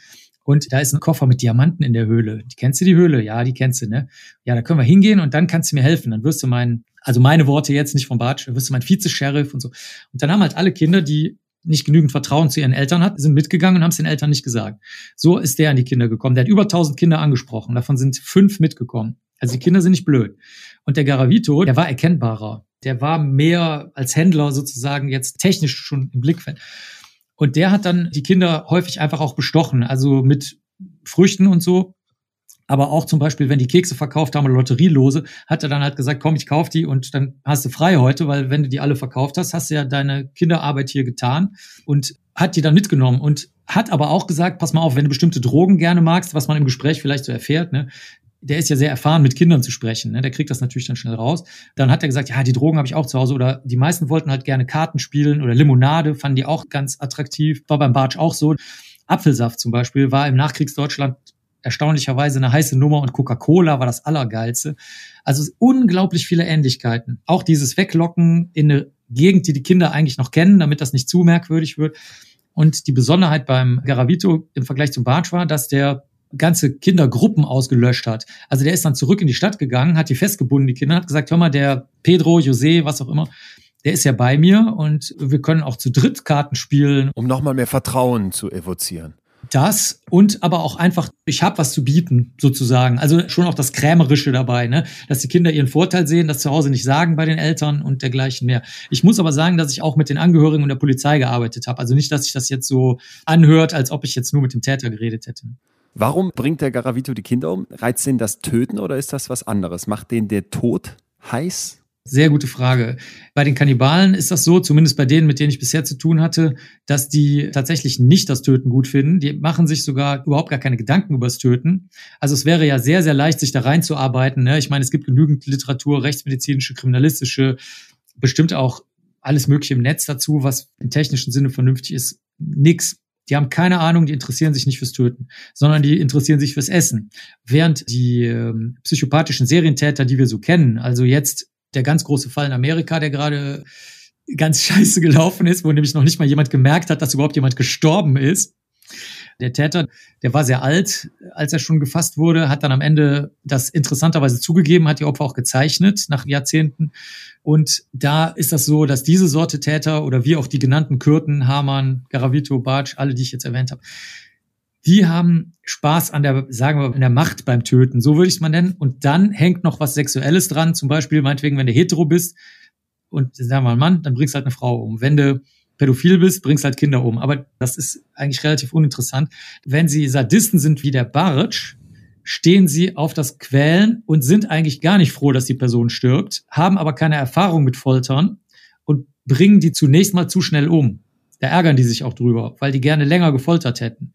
Und da ist ein Koffer mit Diamanten in der Höhle. Die kennst du die Höhle? Ja, die kennst du, ne? Ja, da können wir hingehen und dann kannst du mir helfen. Dann wirst du mein, also meine Worte jetzt nicht vom Bartsch, dann wirst du mein Vize-Sheriff und so. Und dann haben halt alle Kinder, die nicht genügend Vertrauen zu ihren Eltern hat, sind mitgegangen und haben es den Eltern nicht gesagt. So ist der an die Kinder gekommen. Der hat über 1000 Kinder angesprochen. Davon sind fünf mitgekommen. Also die Kinder sind nicht blöd. Und der Garavito, der war erkennbarer. Der war mehr als Händler sozusagen jetzt technisch schon im Blickfeld. Und der hat dann die Kinder häufig einfach auch bestochen, also mit Früchten und so. Aber auch zum Beispiel, wenn die Kekse verkauft haben oder Lotterielose, hat er dann halt gesagt, komm, ich kauf die und dann hast du frei heute, weil wenn du die alle verkauft hast, hast du ja deine Kinderarbeit hier getan und hat die dann mitgenommen und hat aber auch gesagt, pass mal auf, wenn du bestimmte Drogen gerne magst, was man im Gespräch vielleicht so erfährt, ne, der ist ja sehr erfahren, mit Kindern zu sprechen. Ne? Der kriegt das natürlich dann schnell raus. Dann hat er gesagt, ja, die Drogen habe ich auch zu Hause. Oder die meisten wollten halt gerne Karten spielen oder Limonade, fanden die auch ganz attraktiv. War beim Bartsch auch so. Apfelsaft zum Beispiel war im Nachkriegsdeutschland erstaunlicherweise eine heiße Nummer und Coca-Cola war das Allergeilste. Also unglaublich viele Ähnlichkeiten. Auch dieses Weglocken in eine Gegend, die die Kinder eigentlich noch kennen, damit das nicht zu merkwürdig wird. Und die Besonderheit beim Garavito im Vergleich zum Bartsch war, dass der ganze Kindergruppen ausgelöscht hat. Also der ist dann zurück in die Stadt gegangen, hat die festgebunden, die Kinder, hat gesagt, hör mal, der Pedro, José, was auch immer, der ist ja bei mir und wir können auch zu dritt Karten spielen. Um nochmal mehr Vertrauen zu evozieren. Das und aber auch einfach, ich habe was zu bieten, sozusagen. Also schon auch das Krämerische dabei, ne? Dass die Kinder ihren Vorteil sehen, das zu Hause nicht sagen bei den Eltern und dergleichen mehr. Ich muss aber sagen, dass ich auch mit den Angehörigen und der Polizei gearbeitet habe. Also nicht, dass sich das jetzt so anhört, als ob ich jetzt nur mit dem Täter geredet hätte. Warum bringt der Garavito die Kinder um? Reizt den das Töten oder ist das was anderes? Macht den der Tod heiß? Sehr gute Frage. Bei den Kannibalen ist das so, zumindest bei denen, mit denen ich bisher zu tun hatte, dass die tatsächlich nicht das Töten gut finden. Die machen sich sogar überhaupt gar keine Gedanken über das Töten. Also es wäre ja sehr, sehr leicht, sich da reinzuarbeiten. Ne? Ich meine, es gibt genügend Literatur, rechtsmedizinische, kriminalistische, bestimmt auch alles Mögliche im Netz dazu, was im technischen Sinne vernünftig ist. Nix. Die haben keine Ahnung, die interessieren sich nicht fürs Töten, sondern die interessieren sich fürs Essen. Während die äh, psychopathischen Serientäter, die wir so kennen, also jetzt der ganz große Fall in Amerika, der gerade ganz [laughs] scheiße gelaufen ist, wo nämlich noch nicht mal jemand gemerkt hat, dass überhaupt jemand gestorben ist. Der Täter, der war sehr alt, als er schon gefasst wurde, hat dann am Ende das interessanterweise zugegeben, hat die Opfer auch gezeichnet nach Jahrzehnten. Und da ist das so, dass diese Sorte Täter oder wie auch die genannten Kürten, Hamann, Garavito, Bartsch, alle, die ich jetzt erwähnt habe, die haben Spaß an der, sagen wir, an der Macht beim Töten, so würde ich es mal nennen. Und dann hängt noch was Sexuelles dran, zum Beispiel, meinetwegen, wenn du hetero bist, und sagen wir mal Mann, dann bringst du halt eine Frau um. Wenn du pädophil bist, bringst halt Kinder um. Aber das ist eigentlich relativ uninteressant. Wenn sie Sadisten sind wie der Bartsch, stehen sie auf das Quälen und sind eigentlich gar nicht froh, dass die Person stirbt, haben aber keine Erfahrung mit Foltern und bringen die zunächst mal zu schnell um. Da ärgern die sich auch drüber, weil die gerne länger gefoltert hätten.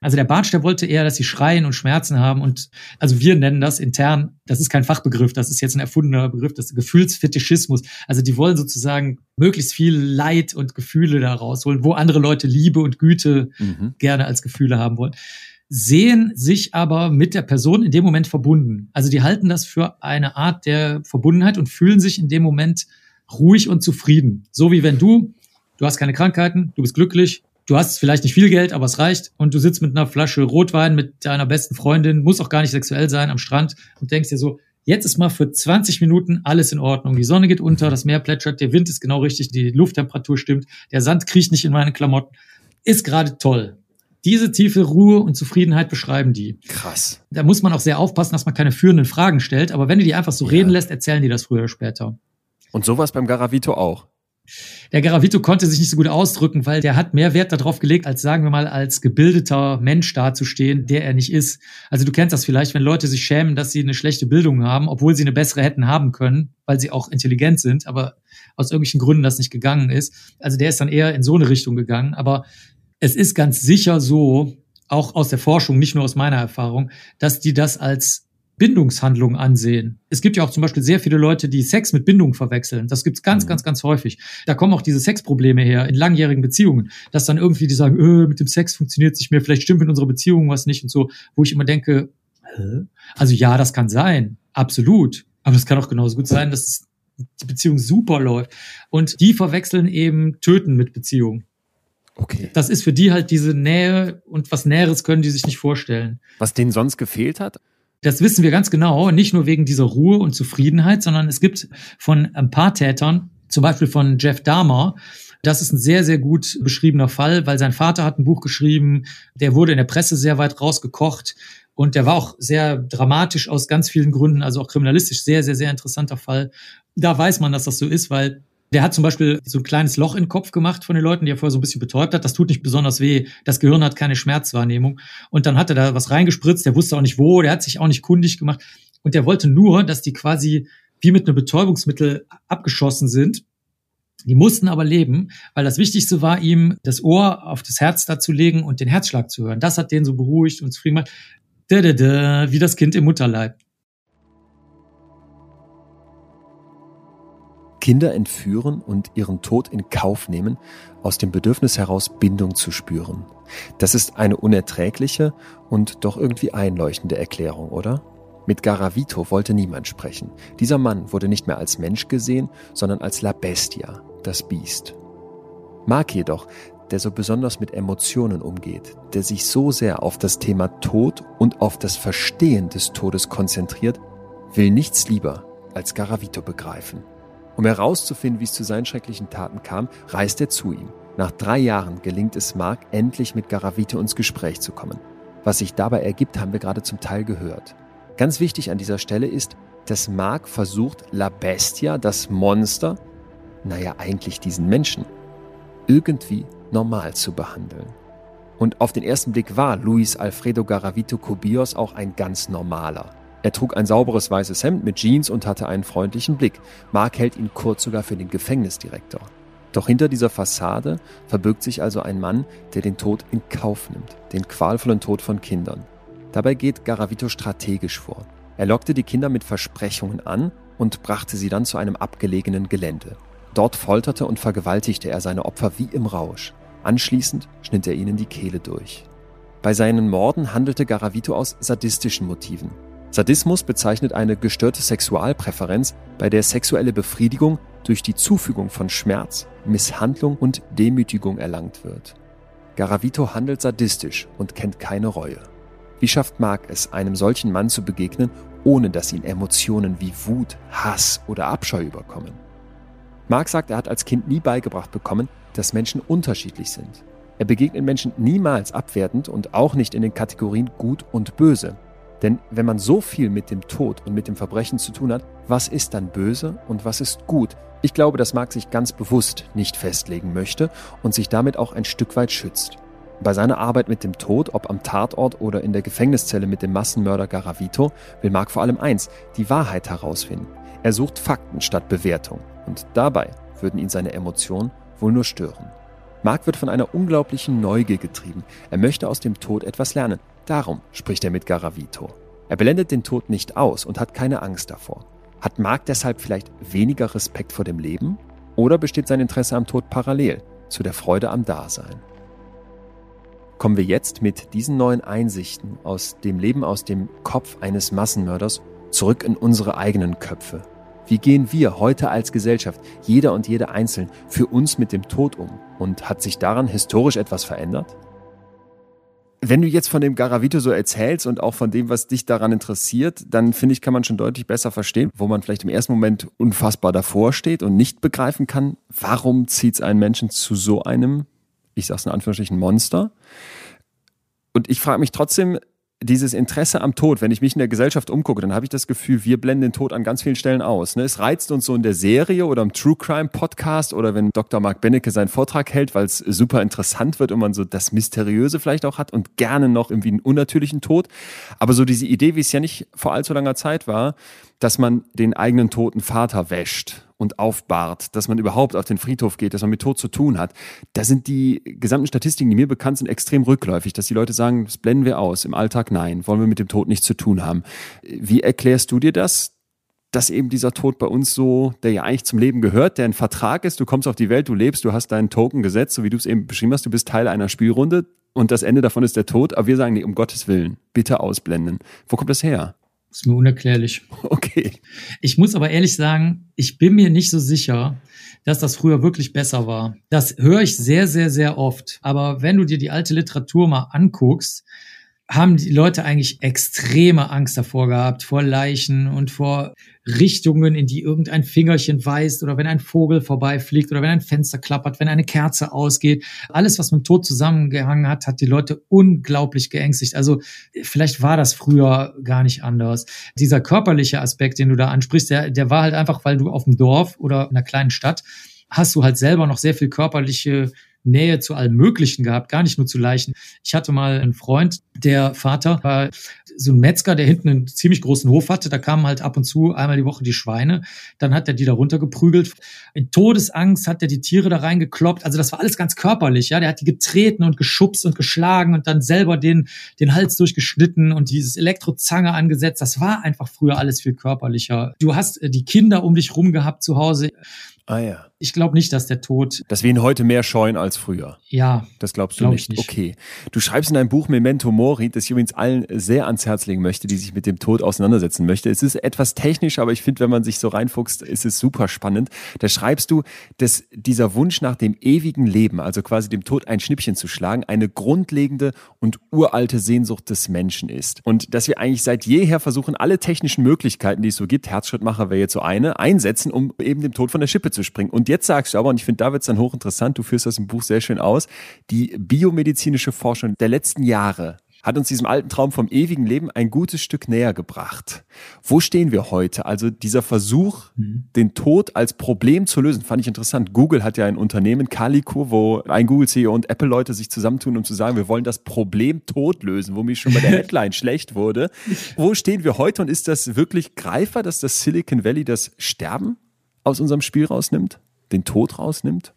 Also der Bartsch, der wollte eher, dass sie schreien und Schmerzen haben und also wir nennen das intern, das ist kein Fachbegriff, das ist jetzt ein erfundener Begriff, das ist Gefühlsfetischismus. Also die wollen sozusagen möglichst viel Leid und Gefühle da rausholen, wo andere Leute Liebe und Güte mhm. gerne als Gefühle haben wollen sehen sich aber mit der Person in dem Moment verbunden. Also die halten das für eine Art der Verbundenheit und fühlen sich in dem Moment ruhig und zufrieden. So wie wenn du, du hast keine Krankheiten, du bist glücklich, du hast vielleicht nicht viel Geld, aber es reicht und du sitzt mit einer Flasche Rotwein mit deiner besten Freundin, muss auch gar nicht sexuell sein, am Strand und denkst dir so, jetzt ist mal für 20 Minuten alles in Ordnung. Die Sonne geht unter, das Meer plätschert, der Wind ist genau richtig, die Lufttemperatur stimmt, der Sand kriecht nicht in meine Klamotten. Ist gerade toll. Diese tiefe Ruhe und Zufriedenheit beschreiben die. Krass. Da muss man auch sehr aufpassen, dass man keine führenden Fragen stellt, aber wenn du die einfach so ja. reden lässt, erzählen die das früher oder später. Und sowas beim Garavito auch. Der Garavito konnte sich nicht so gut ausdrücken, weil der hat mehr Wert darauf gelegt, als sagen wir mal, als gebildeter Mensch dazustehen, der er nicht ist. Also du kennst das vielleicht, wenn Leute sich schämen, dass sie eine schlechte Bildung haben, obwohl sie eine bessere hätten haben können, weil sie auch intelligent sind, aber aus irgendwelchen Gründen das nicht gegangen ist. Also der ist dann eher in so eine Richtung gegangen. Aber es ist ganz sicher so, auch aus der Forschung, nicht nur aus meiner Erfahrung, dass die das als Bindungshandlung ansehen. Es gibt ja auch zum Beispiel sehr viele Leute, die Sex mit Bindung verwechseln. Das gibt's ganz, mhm. ganz, ganz häufig. Da kommen auch diese Sexprobleme her in langjährigen Beziehungen, dass dann irgendwie die sagen, öh, mit dem Sex funktioniert es nicht mehr, vielleicht stimmt in unserer Beziehung was nicht und so, wo ich immer denke, Hä? also ja, das kann sein, absolut. Aber es kann auch genauso gut sein, dass die Beziehung super läuft. Und die verwechseln eben Töten mit Beziehung. Okay. Das ist für die halt diese Nähe und was Näheres können die sich nicht vorstellen. Was denen sonst gefehlt hat? Das wissen wir ganz genau, nicht nur wegen dieser Ruhe und Zufriedenheit, sondern es gibt von ein paar Tätern, zum Beispiel von Jeff Dahmer, das ist ein sehr, sehr gut beschriebener Fall, weil sein Vater hat ein Buch geschrieben, der wurde in der Presse sehr weit rausgekocht und der war auch sehr dramatisch aus ganz vielen Gründen, also auch kriminalistisch sehr, sehr, sehr interessanter Fall. Da weiß man, dass das so ist, weil der hat zum Beispiel so ein kleines Loch in den Kopf gemacht von den Leuten, die er vorher so ein bisschen betäubt hat. Das tut nicht besonders weh. Das Gehirn hat keine Schmerzwahrnehmung. Und dann hat er da was reingespritzt. Der wusste auch nicht wo. Der hat sich auch nicht kundig gemacht. Und der wollte nur, dass die quasi wie mit einem Betäubungsmittel abgeschossen sind. Die mussten aber leben, weil das Wichtigste war ihm, das Ohr auf das Herz dazu legen und den Herzschlag zu hören. Das hat den so beruhigt und zufrieden gemacht. Da, da, da, wie das Kind im Mutterleib. Kinder entführen und ihren Tod in Kauf nehmen, aus dem Bedürfnis heraus Bindung zu spüren. Das ist eine unerträgliche und doch irgendwie einleuchtende Erklärung, oder? Mit Garavito wollte niemand sprechen. Dieser Mann wurde nicht mehr als Mensch gesehen, sondern als La Bestia, das Biest. Mark jedoch, der so besonders mit Emotionen umgeht, der sich so sehr auf das Thema Tod und auf das Verstehen des Todes konzentriert, will nichts lieber als Garavito begreifen. Um herauszufinden, wie es zu seinen schrecklichen Taten kam, reist er zu ihm. Nach drei Jahren gelingt es Mark, endlich mit Garavito ins Gespräch zu kommen. Was sich dabei ergibt, haben wir gerade zum Teil gehört. Ganz wichtig an dieser Stelle ist, dass Mark versucht, La Bestia, das Monster, naja eigentlich diesen Menschen, irgendwie normal zu behandeln. Und auf den ersten Blick war Luis Alfredo Garavito Cubillos auch ein ganz normaler. Er trug ein sauberes weißes Hemd mit Jeans und hatte einen freundlichen Blick. Mark hält ihn kurz sogar für den Gefängnisdirektor. Doch hinter dieser Fassade verbirgt sich also ein Mann, der den Tod in Kauf nimmt, den qualvollen Tod von Kindern. Dabei geht Garavito strategisch vor. Er lockte die Kinder mit Versprechungen an und brachte sie dann zu einem abgelegenen Gelände. Dort folterte und vergewaltigte er seine Opfer wie im Rausch. Anschließend schnitt er ihnen die Kehle durch. Bei seinen Morden handelte Garavito aus sadistischen Motiven. Sadismus bezeichnet eine gestörte Sexualpräferenz, bei der sexuelle Befriedigung durch die Zufügung von Schmerz, Misshandlung und Demütigung erlangt wird. Garavito handelt sadistisch und kennt keine Reue. Wie schafft Mark es, einem solchen Mann zu begegnen, ohne dass ihn Emotionen wie Wut, Hass oder Abscheu überkommen? Mark sagt, er hat als Kind nie beigebracht bekommen, dass Menschen unterschiedlich sind. Er begegnet Menschen niemals abwertend und auch nicht in den Kategorien gut und böse. Denn wenn man so viel mit dem Tod und mit dem Verbrechen zu tun hat, was ist dann böse und was ist gut? Ich glaube, dass Marc sich ganz bewusst nicht festlegen möchte und sich damit auch ein Stück weit schützt. Bei seiner Arbeit mit dem Tod, ob am Tatort oder in der Gefängniszelle mit dem Massenmörder Garavito, will Marc vor allem eins, die Wahrheit herausfinden. Er sucht Fakten statt Bewertung. Und dabei würden ihn seine Emotionen wohl nur stören. Marc wird von einer unglaublichen Neugier getrieben. Er möchte aus dem Tod etwas lernen. Darum spricht er mit Garavito. Er blendet den Tod nicht aus und hat keine Angst davor. Hat Mark deshalb vielleicht weniger Respekt vor dem Leben? Oder besteht sein Interesse am Tod parallel zu der Freude am Dasein? Kommen wir jetzt mit diesen neuen Einsichten aus dem Leben aus dem Kopf eines Massenmörders zurück in unsere eigenen Köpfe. Wie gehen wir heute als Gesellschaft, jeder und jede einzeln, für uns mit dem Tod um? Und hat sich daran historisch etwas verändert? Wenn du jetzt von dem Garavito so erzählst und auch von dem, was dich daran interessiert, dann finde ich, kann man schon deutlich besser verstehen, wo man vielleicht im ersten Moment unfassbar davor steht und nicht begreifen kann, warum zieht es einen Menschen zu so einem, ich sag's in Anführungsstrichen, Monster. Und ich frage mich trotzdem, dieses Interesse am Tod, wenn ich mich in der Gesellschaft umgucke, dann habe ich das Gefühl, wir blenden den Tod an ganz vielen Stellen aus. Ne? Es reizt uns so in der Serie oder im True Crime Podcast oder wenn Dr. Mark Bennecke seinen Vortrag hält, weil es super interessant wird und man so das Mysteriöse vielleicht auch hat und gerne noch irgendwie einen unnatürlichen Tod. Aber so diese Idee, wie es ja nicht vor allzu langer Zeit war, dass man den eigenen toten Vater wäscht und aufbahrt, dass man überhaupt auf den Friedhof geht, dass man mit Tod zu tun hat. Da sind die gesamten Statistiken, die mir bekannt sind, extrem rückläufig, dass die Leute sagen, das blenden wir aus, im Alltag nein, wollen wir mit dem Tod nichts zu tun haben. Wie erklärst du dir das? dass eben dieser Tod bei uns so, der ja eigentlich zum Leben gehört, der ein Vertrag ist, du kommst auf die Welt, du lebst, du hast deinen Token gesetzt, so wie du es eben beschrieben hast, du bist Teil einer Spielrunde und das Ende davon ist der Tod, aber wir sagen, nee, um Gottes Willen, bitte ausblenden. Wo kommt das her? Ist mir unerklärlich. Okay. Ich muss aber ehrlich sagen, ich bin mir nicht so sicher, dass das früher wirklich besser war. Das höre ich sehr, sehr, sehr oft. Aber wenn du dir die alte Literatur mal anguckst, haben die Leute eigentlich extreme Angst davor gehabt, vor Leichen und vor Richtungen, in die irgendein Fingerchen weist oder wenn ein Vogel vorbeifliegt oder wenn ein Fenster klappert, wenn eine Kerze ausgeht. Alles, was mit dem Tod zusammengehangen hat, hat die Leute unglaublich geängstigt. Also vielleicht war das früher gar nicht anders. Dieser körperliche Aspekt, den du da ansprichst, der, der war halt einfach, weil du auf dem Dorf oder in einer kleinen Stadt hast du halt selber noch sehr viel körperliche Nähe zu allem Möglichen gehabt, gar nicht nur zu Leichen. Ich hatte mal einen Freund, der Vater war so ein Metzger, der hinten einen ziemlich großen Hof hatte. Da kamen halt ab und zu einmal die Woche die Schweine. Dann hat er die da runtergeprügelt. In Todesangst hat er die Tiere da reingekloppt. Also das war alles ganz körperlich. Ja, der hat die getreten und geschubst und geschlagen und dann selber den, den Hals durchgeschnitten und dieses Elektrozange angesetzt. Das war einfach früher alles viel körperlicher. Du hast äh, die Kinder um dich rum gehabt zu Hause. Ah ja. Ich glaube nicht, dass der Tod. Dass wir ihn heute mehr scheuen als früher. Ja. Das glaubst du glaub nicht. nicht. Okay. Du schreibst in deinem Buch Memento Mori, das ich übrigens allen sehr ans Herz legen möchte, die sich mit dem Tod auseinandersetzen möchte. Es ist etwas technisch, aber ich finde, wenn man sich so reinfuchst, ist es super spannend. Da schreibst du, dass dieser Wunsch nach dem ewigen Leben, also quasi dem Tod ein Schnippchen zu schlagen, eine grundlegende und uralte Sehnsucht des Menschen ist. Und dass wir eigentlich seit jeher versuchen, alle technischen Möglichkeiten, die es so gibt, Herzschrittmacher wäre jetzt so eine, einsetzen, um eben dem Tod von der Schippe zu springen. Und jetzt sagst du aber, und ich finde, da wird es dann hochinteressant, du führst das im Buch sehr schön aus, die biomedizinische Forschung der letzten Jahre hat uns diesem alten Traum vom ewigen Leben ein gutes Stück näher gebracht. Wo stehen wir heute? Also dieser Versuch, mhm. den Tod als Problem zu lösen, fand ich interessant. Google hat ja ein Unternehmen, Calico, wo ein Google-CEO und Apple-Leute sich zusammentun, um zu sagen, wir wollen das Problem Tod lösen, wo mich schon bei der [laughs] Headline schlecht wurde. Wo stehen wir heute und ist das wirklich greifbar, dass das Silicon Valley das Sterben aus unserem Spiel rausnimmt, den Tod rausnimmt?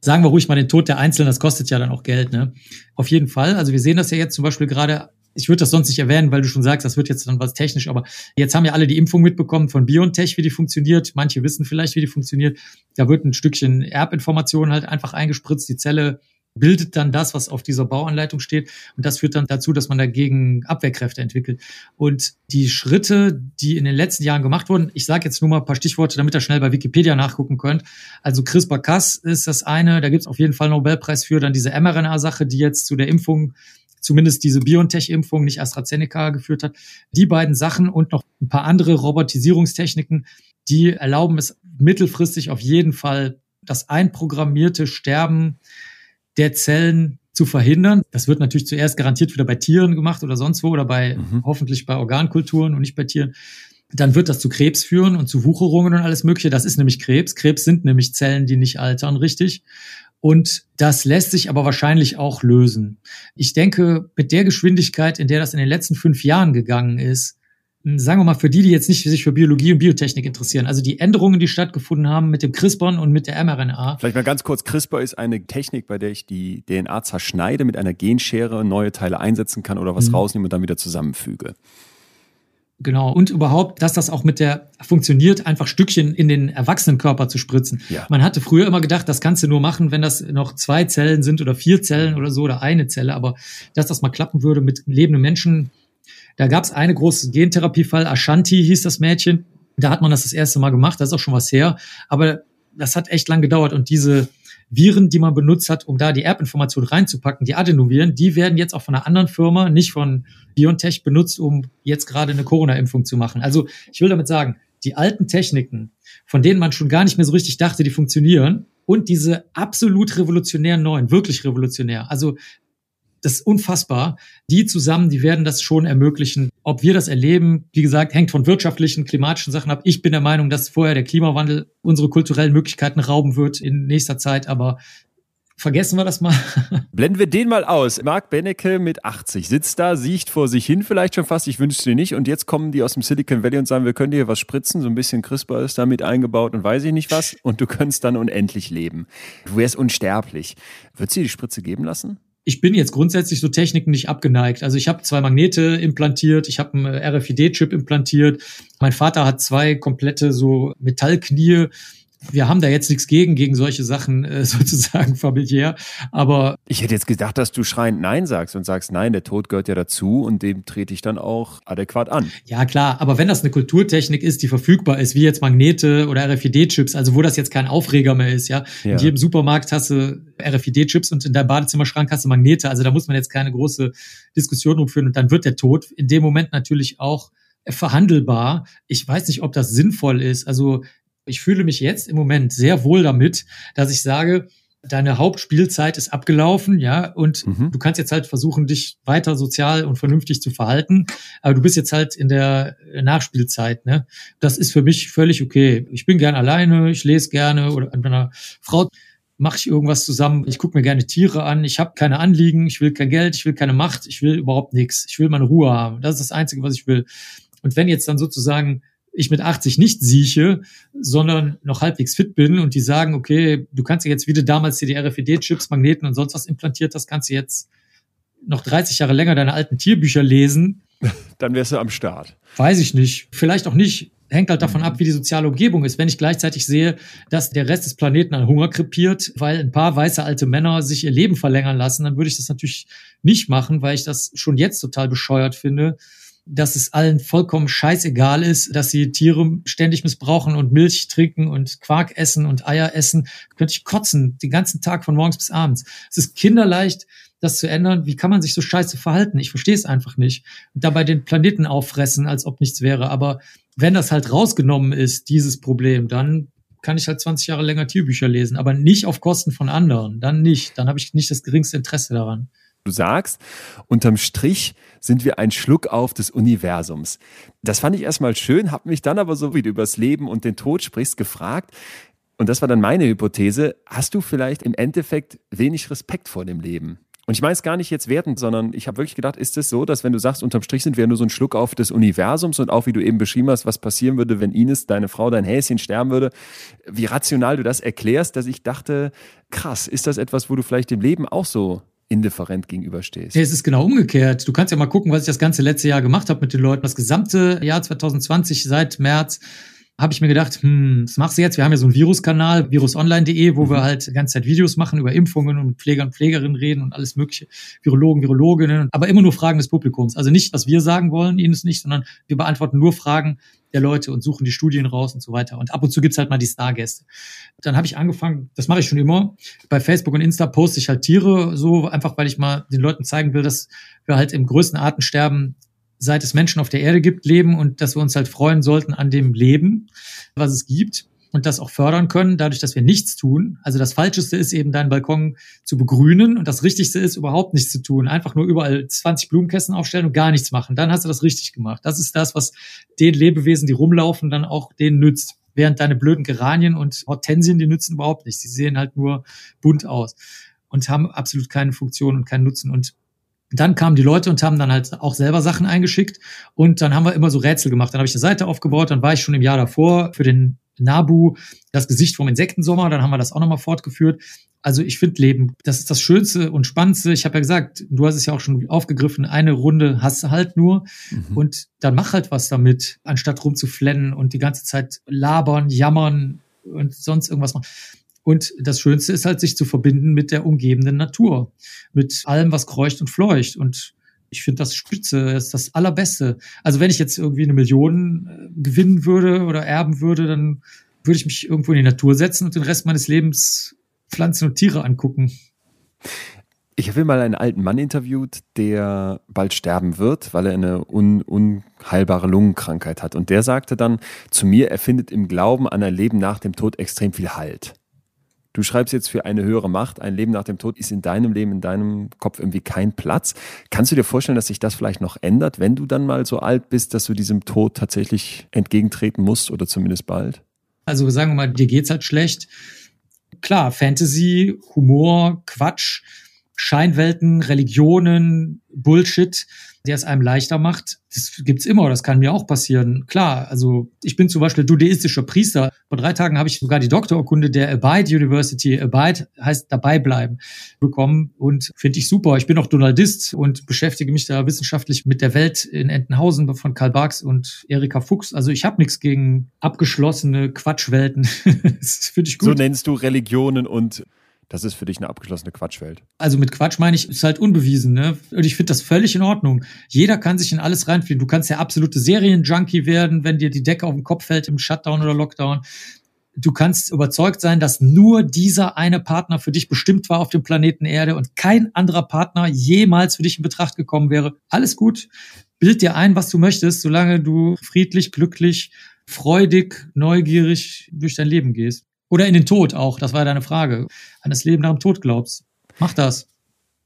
Sagen wir ruhig mal den Tod der Einzelnen, das kostet ja dann auch Geld, ne? Auf jeden Fall. Also wir sehen das ja jetzt zum Beispiel gerade ich würde das sonst nicht erwähnen, weil du schon sagst, das wird jetzt dann was technisch, aber jetzt haben ja alle die Impfung mitbekommen von BioNTech, wie die funktioniert. Manche wissen vielleicht, wie die funktioniert. Da wird ein Stückchen Erbinformation halt einfach eingespritzt. Die Zelle bildet dann das, was auf dieser Bauanleitung steht. Und das führt dann dazu, dass man dagegen Abwehrkräfte entwickelt. Und die Schritte, die in den letzten Jahren gemacht wurden, ich sage jetzt nur mal ein paar Stichworte, damit ihr schnell bei Wikipedia nachgucken könnt. Also CRISPR-Cas ist das eine, da gibt es auf jeden Fall einen Nobelpreis für. Dann diese mRNA-Sache, die jetzt zu der Impfung zumindest diese BioNTech-Impfung, nicht AstraZeneca geführt hat. Die beiden Sachen und noch ein paar andere Robotisierungstechniken, die erlauben es mittelfristig auf jeden Fall, das einprogrammierte Sterben der Zellen zu verhindern. Das wird natürlich zuerst garantiert wieder bei Tieren gemacht oder sonst wo oder bei mhm. hoffentlich bei Organkulturen und nicht bei Tieren. dann wird das zu Krebs führen und zu Wucherungen und alles Mögliche. Das ist nämlich Krebs. Krebs sind nämlich Zellen, die nicht altern, richtig. Und das lässt sich aber wahrscheinlich auch lösen. Ich denke, mit der Geschwindigkeit, in der das in den letzten fünf Jahren gegangen ist, sagen wir mal, für die, die jetzt nicht sich für Biologie und Biotechnik interessieren, also die Änderungen, die stattgefunden haben mit dem CRISPR und mit der mRNA. Vielleicht mal ganz kurz, CRISPR ist eine Technik, bei der ich die DNA zerschneide, mit einer Genschere neue Teile einsetzen kann oder was mhm. rausnehme und dann wieder zusammenfüge. Genau. Und überhaupt, dass das auch mit der funktioniert, einfach Stückchen in den Erwachsenenkörper zu spritzen. Ja. Man hatte früher immer gedacht, das kannst du nur machen, wenn das noch zwei Zellen sind oder vier Zellen oder so oder eine Zelle. Aber dass das mal klappen würde mit lebenden Menschen, da gab es eine große Gentherapiefall, Ashanti hieß das Mädchen. Da hat man das das erste Mal gemacht, das ist auch schon was her. Aber das hat echt lang gedauert und diese Viren, die man benutzt hat, um da die Erbinformation reinzupacken, die Adenoviren, die werden jetzt auch von einer anderen Firma, nicht von BioNTech, benutzt, um jetzt gerade eine Corona-Impfung zu machen. Also ich will damit sagen, die alten Techniken, von denen man schon gar nicht mehr so richtig dachte, die funktionieren, und diese absolut revolutionären neuen, wirklich revolutionär. Also das ist unfassbar. Die zusammen, die werden das schon ermöglichen. Ob wir das erleben, wie gesagt, hängt von wirtschaftlichen, klimatischen Sachen ab. Ich bin der Meinung, dass vorher der Klimawandel unsere kulturellen Möglichkeiten rauben wird in nächster Zeit, aber vergessen wir das mal. [laughs] Blenden wir den mal aus. Marc Benecke mit 80 sitzt da, sieht vor sich hin vielleicht schon fast, ich wünsche dir nicht. Und jetzt kommen die aus dem Silicon Valley und sagen, wir können dir was spritzen, so ein bisschen CRISPR ist da mit eingebaut und weiß ich nicht was. Und du könntest dann unendlich leben. Du wärst unsterblich. Würdest du dir die Spritze geben lassen? Ich bin jetzt grundsätzlich so Techniken nicht abgeneigt. Also ich habe zwei Magnete implantiert, ich habe einen RFID-Chip implantiert. Mein Vater hat zwei komplette so Metallknie wir haben da jetzt nichts gegen, gegen solche Sachen äh, [laughs] sozusagen familiär. Aber ich hätte jetzt gedacht, dass du schreiend Nein sagst und sagst, nein, der Tod gehört ja dazu und dem trete ich dann auch adäquat an. Ja, klar, aber wenn das eine Kulturtechnik ist, die verfügbar ist, wie jetzt Magnete oder RFID-Chips, also wo das jetzt kein Aufreger mehr ist, ja. ja. In jedem Supermarkt hast du RFID-Chips und in deinem Badezimmerschrank hast du Magnete. Also da muss man jetzt keine große Diskussion drum führen und dann wird der Tod in dem Moment natürlich auch verhandelbar. Ich weiß nicht, ob das sinnvoll ist. Also ich fühle mich jetzt im Moment sehr wohl damit, dass ich sage, deine Hauptspielzeit ist abgelaufen, ja, und mhm. du kannst jetzt halt versuchen, dich weiter sozial und vernünftig zu verhalten, aber du bist jetzt halt in der Nachspielzeit, ne? Das ist für mich völlig okay. Ich bin gern alleine, ich lese gerne oder mit einer Frau mache ich irgendwas zusammen. Ich gucke mir gerne Tiere an. Ich habe keine Anliegen. Ich will kein Geld. Ich will keine Macht. Ich will überhaupt nichts. Ich will meine Ruhe haben. Das ist das Einzige, was ich will. Und wenn jetzt dann sozusagen ich mit 80 nicht sieche, sondern noch halbwegs fit bin und die sagen, okay, du kannst ja jetzt, wie du damals dir die RFID-Chips, Magneten und sonst was implantiert hast, kannst du jetzt noch 30 Jahre länger deine alten Tierbücher lesen. [laughs] Dann wärst du am Start. Weiß ich nicht. Vielleicht auch nicht. Hängt halt davon ab, wie die soziale Umgebung ist. Wenn ich gleichzeitig sehe, dass der Rest des Planeten an Hunger krepiert, weil ein paar weiße alte Männer sich ihr Leben verlängern lassen, dann würde ich das natürlich nicht machen, weil ich das schon jetzt total bescheuert finde dass es allen vollkommen scheißegal ist, dass sie Tiere ständig missbrauchen und Milch trinken und Quark essen und Eier essen, könnte ich kotzen, den ganzen Tag von morgens bis abends. Es ist kinderleicht, das zu ändern. Wie kann man sich so scheiße verhalten? Ich verstehe es einfach nicht. Und dabei den Planeten auffressen, als ob nichts wäre. Aber wenn das halt rausgenommen ist, dieses Problem, dann kann ich halt 20 Jahre länger Tierbücher lesen, aber nicht auf Kosten von anderen. Dann nicht. Dann habe ich nicht das geringste Interesse daran du sagst, unterm Strich sind wir ein Schluck auf des Universums. Das fand ich erstmal schön, habe mich dann aber so, wie du übers Leben und den Tod sprichst, gefragt, und das war dann meine Hypothese, hast du vielleicht im Endeffekt wenig Respekt vor dem Leben? Und ich meine es gar nicht jetzt wertend, sondern ich habe wirklich gedacht, ist es so, dass wenn du sagst, unterm Strich sind wir nur so ein Schluck auf des Universums und auch wie du eben beschrieben hast, was passieren würde, wenn Ines, deine Frau, dein Häschen sterben würde, wie rational du das erklärst, dass ich dachte, krass, ist das etwas, wo du vielleicht dem Leben auch so indifferent gegenüberstehst. Nee, es ist genau umgekehrt. Du kannst ja mal gucken, was ich das ganze letzte Jahr gemacht habe mit den Leuten. Das gesamte Jahr 2020 seit März habe ich mir gedacht, hm, was machst du jetzt? Wir haben ja so einen Viruskanal, virusonline.de, wo mhm. wir halt die ganze Zeit Videos machen über Impfungen und Pfleger und Pflegerinnen reden und alles mögliche, Virologen, Virologinnen, aber immer nur Fragen des Publikums. Also nicht, was wir sagen wollen, ihnen ist nicht, sondern wir beantworten nur Fragen der Leute und suchen die Studien raus und so weiter. Und ab und zu gibt's halt mal die Stargäste. Dann habe ich angefangen, das mache ich schon immer. Bei Facebook und Insta poste ich halt Tiere so, einfach weil ich mal den Leuten zeigen will, dass wir halt im größten Artensterben seit es Menschen auf der Erde gibt, leben und dass wir uns halt freuen sollten an dem Leben, was es gibt. und das auch fördern können, dadurch, dass wir nichts tun. Also das Falscheste ist eben, deinen Balkon zu begrünen und das Richtigste ist, überhaupt nichts zu tun. Einfach nur überall 20 Blumenkästen aufstellen und gar nichts machen. Dann hast du das richtig gemacht. Das ist das, was den Lebewesen, die rumlaufen, dann auch denen nützt. Während deine blöden Geranien und Hortensien, die nützen überhaupt nichts. Sie sehen halt nur bunt aus und haben absolut keine Funktion und keinen Nutzen. Und dann kamen die Leute und haben dann halt auch selber Sachen eingeschickt und dann haben wir immer so Rätsel gemacht. Dann habe ich eine Seite aufgebaut, dann war ich schon im Jahr davor für den Nabu das Gesicht vom Insektensommer, dann haben wir das auch nochmal fortgeführt. Also ich finde Leben, das ist das Schönste und Spannendste. Ich habe ja gesagt, du hast es ja auch schon aufgegriffen, eine Runde hast du halt nur mhm. und dann mach halt was damit, anstatt rumzuflennen und die ganze Zeit labern, jammern und sonst irgendwas machen. Und das Schönste ist halt, sich zu verbinden mit der umgebenden Natur, mit allem, was kreucht und fleucht. Und ich finde das spitze, das ist das Allerbeste. Also wenn ich jetzt irgendwie eine Million äh, gewinnen würde oder erben würde, dann würde ich mich irgendwo in die Natur setzen und den Rest meines Lebens Pflanzen und Tiere angucken. Ich habe mal einen alten Mann interviewt, der bald sterben wird, weil er eine un unheilbare Lungenkrankheit hat. Und der sagte dann zu mir, er findet im Glauben an ein Leben nach dem Tod extrem viel Halt. Du schreibst jetzt für eine höhere Macht, ein Leben nach dem Tod ist in deinem Leben, in deinem Kopf irgendwie kein Platz. Kannst du dir vorstellen, dass sich das vielleicht noch ändert, wenn du dann mal so alt bist, dass du diesem Tod tatsächlich entgegentreten musst oder zumindest bald? Also sagen wir mal, dir geht's halt schlecht. Klar, Fantasy, Humor, Quatsch, Scheinwelten, Religionen, Bullshit der es einem leichter macht. Das gibt's immer, das kann mir auch passieren. Klar, also ich bin zum Beispiel dudeistischer Priester. Vor drei Tagen habe ich sogar die Doktorurkunde der Abide University, Abide heißt dabei bleiben, bekommen und finde ich super. Ich bin auch Donaldist und beschäftige mich da wissenschaftlich mit der Welt in Entenhausen von Karl Barks und Erika Fuchs. Also ich habe nichts gegen abgeschlossene Quatschwelten. [laughs] das finde ich gut. So nennst du Religionen und das ist für dich eine abgeschlossene Quatschwelt. Also mit Quatsch meine ich, ist halt unbewiesen, ne? Und ich finde das völlig in Ordnung. Jeder kann sich in alles reinfinden. Du kannst ja absolute Serienjunkie werden, wenn dir die Decke auf den Kopf fällt im Shutdown oder Lockdown. Du kannst überzeugt sein, dass nur dieser eine Partner für dich bestimmt war auf dem Planeten Erde und kein anderer Partner jemals für dich in Betracht gekommen wäre. Alles gut. Bild dir ein, was du möchtest, solange du friedlich, glücklich, freudig, neugierig durch dein Leben gehst. Oder in den Tod auch, das war deine Frage. An das Leben nach dem Tod glaubst. Mach das.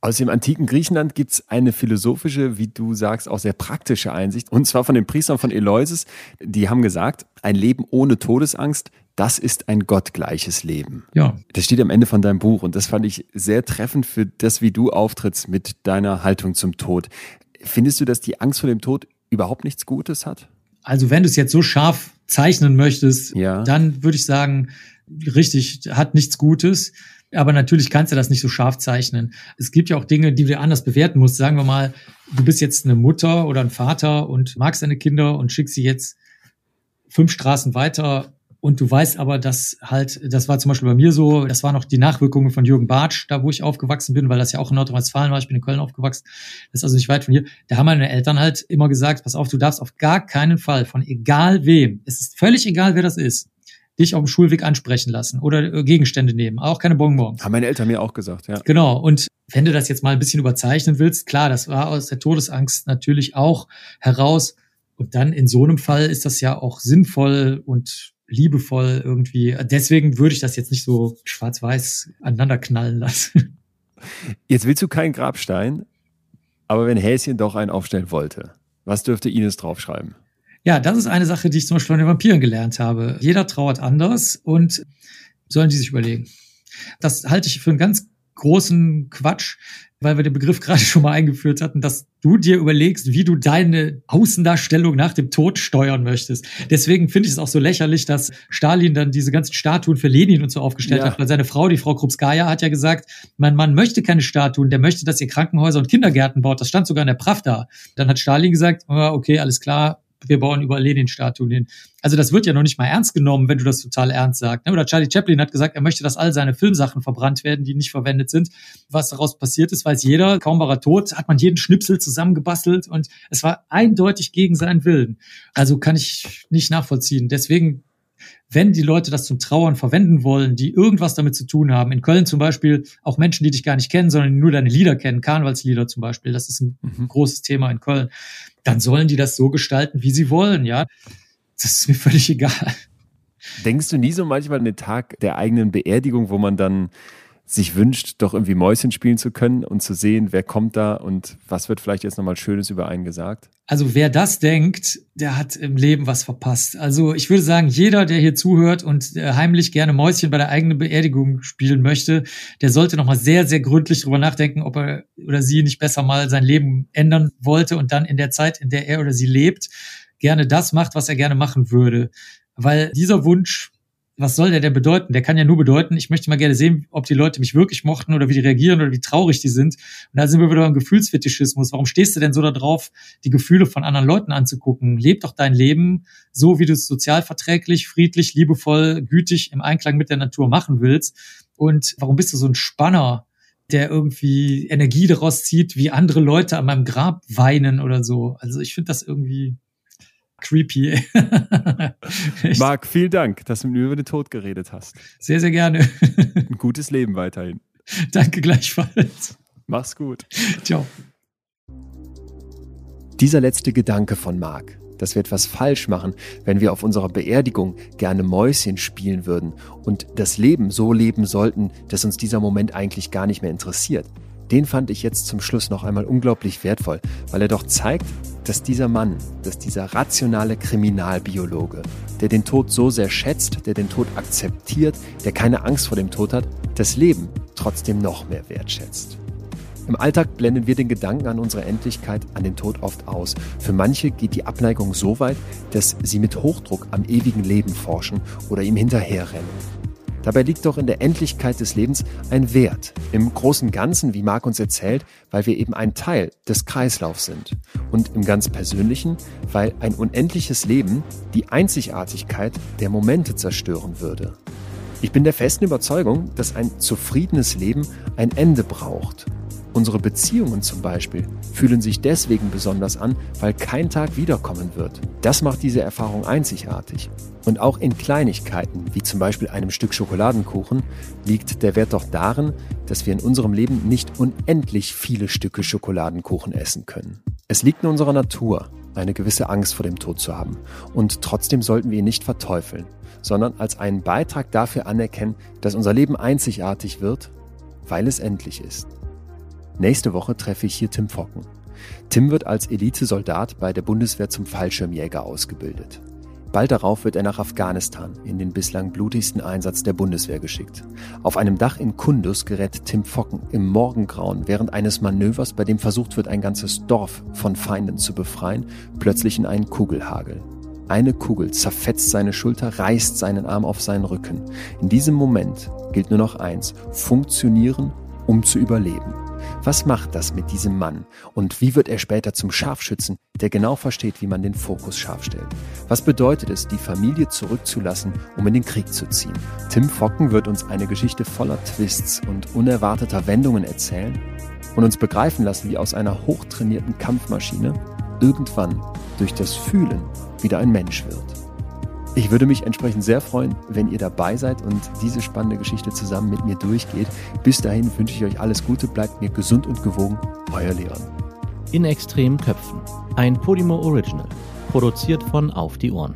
Aus dem antiken Griechenland gibt es eine philosophische, wie du sagst, auch sehr praktische Einsicht. Und zwar von den Priestern von Eleusis. Die haben gesagt, ein Leben ohne Todesangst, das ist ein gottgleiches Leben. Ja. Das steht am Ende von deinem Buch. Und das fand ich sehr treffend für das, wie du auftrittst mit deiner Haltung zum Tod. Findest du, dass die Angst vor dem Tod überhaupt nichts Gutes hat? Also wenn du es jetzt so scharf zeichnen möchtest, ja. dann würde ich sagen, richtig, hat nichts Gutes. Aber natürlich kannst du das nicht so scharf zeichnen. Es gibt ja auch Dinge, die du anders bewerten musst. Sagen wir mal, du bist jetzt eine Mutter oder ein Vater und magst deine Kinder und schickst sie jetzt fünf Straßen weiter und du weißt aber, dass halt, das war zum Beispiel bei mir so, das waren noch die Nachwirkungen von Jürgen Bartsch, da wo ich aufgewachsen bin, weil das ja auch in Nordrhein-Westfalen war, ich bin in Köln aufgewachsen, das ist also nicht weit von hier. Da haben meine Eltern halt immer gesagt, pass auf, du darfst auf gar keinen Fall von egal wem, es ist völlig egal, wer das ist, dich auf dem Schulweg ansprechen lassen oder äh, Gegenstände nehmen, auch keine Bonbons. Haben meine Eltern mir auch gesagt, ja. Genau. Und wenn du das jetzt mal ein bisschen überzeichnen willst, klar, das war aus der Todesangst natürlich auch heraus. Und dann in so einem Fall ist das ja auch sinnvoll und liebevoll irgendwie. Deswegen würde ich das jetzt nicht so schwarz-weiß aneinander knallen lassen. [laughs] Jetzt willst du keinen Grabstein, aber wenn Häschen doch einen aufstellen wollte, was dürfte Ines draufschreiben? Ja, das ist eine Sache, die ich zum Beispiel von den Vampiren gelernt habe. Jeder trauert anders und sollen die sich überlegen. Das halte ich für einen ganz großen Quatsch, weil wir den Begriff [laughs] gerade schon mal eingeführt hatten, dass du dir überlegst, wie du deine Außendarstellung nach dem Tod steuern möchtest. Deswegen finde ich es auch so lächerlich, dass Stalin dann diese ganzen Statuen für Lenin und so aufgestellt ja. hat, weil seine Frau, die Frau Krupskaya, hat ja gesagt, mein Mann möchte keine Statuen, der möchte, dass ihr Krankenhäuser und Kindergärten baut. Das stand sogar in der Pravda. Dann hat Stalin gesagt, oh, okay, alles klar, wir bauen überall Lenin-Statuen hin. Also das wird ja noch nicht mal ernst genommen, wenn du das total ernst sagst. Ne? Oder Charlie Chaplin hat gesagt, er möchte, dass all seine Filmsachen verbrannt werden, die nicht verwendet sind. Was daraus passiert ist, weiß jeder. Kaum war er tot, hat man jeden Schnipsel zusammengebastelt und es war eindeutig gegen seinen Willen. Also kann ich nicht nachvollziehen. Deswegen wenn die Leute das zum Trauern verwenden wollen, die irgendwas damit zu tun haben, in Köln zum Beispiel auch Menschen, die dich gar nicht kennen, sondern nur deine Lieder kennen, Karnevalslieder zum Beispiel, das ist ein mhm. großes Thema in Köln, dann sollen die das so gestalten, wie sie wollen, ja. Das ist mir [laughs] völlig egal. Denkst du nie so manchmal an den Tag der eigenen Beerdigung, wo man dann sich wünscht, doch irgendwie Mäuschen spielen zu können und zu sehen, wer kommt da und was wird vielleicht jetzt nochmal Schönes über einen gesagt? Also wer das denkt, der hat im Leben was verpasst. Also ich würde sagen, jeder, der hier zuhört und äh, heimlich gerne Mäuschen bei der eigenen Beerdigung spielen möchte, der sollte nochmal sehr, sehr gründlich drüber nachdenken, ob er oder sie nicht besser mal sein Leben ändern wollte und dann in der Zeit, in der er oder sie lebt, gerne das macht, was er gerne machen würde. Weil dieser Wunsch was soll der denn bedeuten? Der kann ja nur bedeuten, ich möchte mal gerne sehen, ob die Leute mich wirklich mochten oder wie die reagieren oder wie traurig die sind. Und da sind wir wieder beim Gefühlsfetischismus. Warum stehst du denn so darauf, die Gefühle von anderen Leuten anzugucken? Leb doch dein Leben so, wie du es sozialverträglich, friedlich, liebevoll, gütig im Einklang mit der Natur machen willst. Und warum bist du so ein Spanner, der irgendwie Energie daraus zieht, wie andere Leute an meinem Grab weinen oder so? Also ich finde das irgendwie creepy. [laughs] Marc, vielen Dank, dass du mir über den Tod geredet hast. Sehr, sehr gerne. [laughs] Ein gutes Leben weiterhin. Danke gleichfalls. Mach's gut. Ciao. Dieser letzte Gedanke von Marc, dass wir etwas falsch machen, wenn wir auf unserer Beerdigung gerne Mäuschen spielen würden und das Leben so leben sollten, dass uns dieser Moment eigentlich gar nicht mehr interessiert. Den fand ich jetzt zum Schluss noch einmal unglaublich wertvoll, weil er doch zeigt, dass dieser Mann, dass dieser rationale Kriminalbiologe, der den Tod so sehr schätzt, der den Tod akzeptiert, der keine Angst vor dem Tod hat, das Leben trotzdem noch mehr wertschätzt. Im Alltag blenden wir den Gedanken an unsere Endlichkeit, an den Tod oft aus. Für manche geht die Abneigung so weit, dass sie mit Hochdruck am ewigen Leben forschen oder ihm hinterherrennen. Dabei liegt doch in der Endlichkeit des Lebens ein Wert. Im großen Ganzen, wie Marc uns erzählt, weil wir eben ein Teil des Kreislaufs sind. Und im ganz Persönlichen, weil ein unendliches Leben die Einzigartigkeit der Momente zerstören würde. Ich bin der festen Überzeugung, dass ein zufriedenes Leben ein Ende braucht. Unsere Beziehungen zum Beispiel fühlen sich deswegen besonders an, weil kein Tag wiederkommen wird. Das macht diese Erfahrung einzigartig. Und auch in Kleinigkeiten, wie zum Beispiel einem Stück Schokoladenkuchen, liegt der Wert doch darin, dass wir in unserem Leben nicht unendlich viele Stücke Schokoladenkuchen essen können. Es liegt in unserer Natur, eine gewisse Angst vor dem Tod zu haben. Und trotzdem sollten wir ihn nicht verteufeln, sondern als einen Beitrag dafür anerkennen, dass unser Leben einzigartig wird, weil es endlich ist. Nächste Woche treffe ich hier Tim Focken. Tim wird als Elitesoldat bei der Bundeswehr zum Fallschirmjäger ausgebildet. Bald darauf wird er nach Afghanistan in den bislang blutigsten Einsatz der Bundeswehr geschickt. Auf einem Dach in Kundus gerät Tim Focken im Morgengrauen während eines Manövers, bei dem versucht wird, ein ganzes Dorf von Feinden zu befreien, plötzlich in einen Kugelhagel. Eine Kugel zerfetzt seine Schulter, reißt seinen Arm auf seinen Rücken. In diesem Moment gilt nur noch eins, funktionieren, um zu überleben. Was macht das mit diesem Mann? Und wie wird er später zum Scharfschützen, der genau versteht, wie man den Fokus scharf stellt? Was bedeutet es, die Familie zurückzulassen, um in den Krieg zu ziehen? Tim Focken wird uns eine Geschichte voller Twists und unerwarteter Wendungen erzählen und uns begreifen lassen, wie aus einer hochtrainierten Kampfmaschine irgendwann durch das Fühlen wieder ein Mensch wird. Ich würde mich entsprechend sehr freuen, wenn ihr dabei seid und diese spannende Geschichte zusammen mit mir durchgeht. Bis dahin wünsche ich euch alles Gute, bleibt mir gesund und gewogen. Euer Leon. In extremen Köpfen. Ein Podimo Original. Produziert von Auf die Ohren.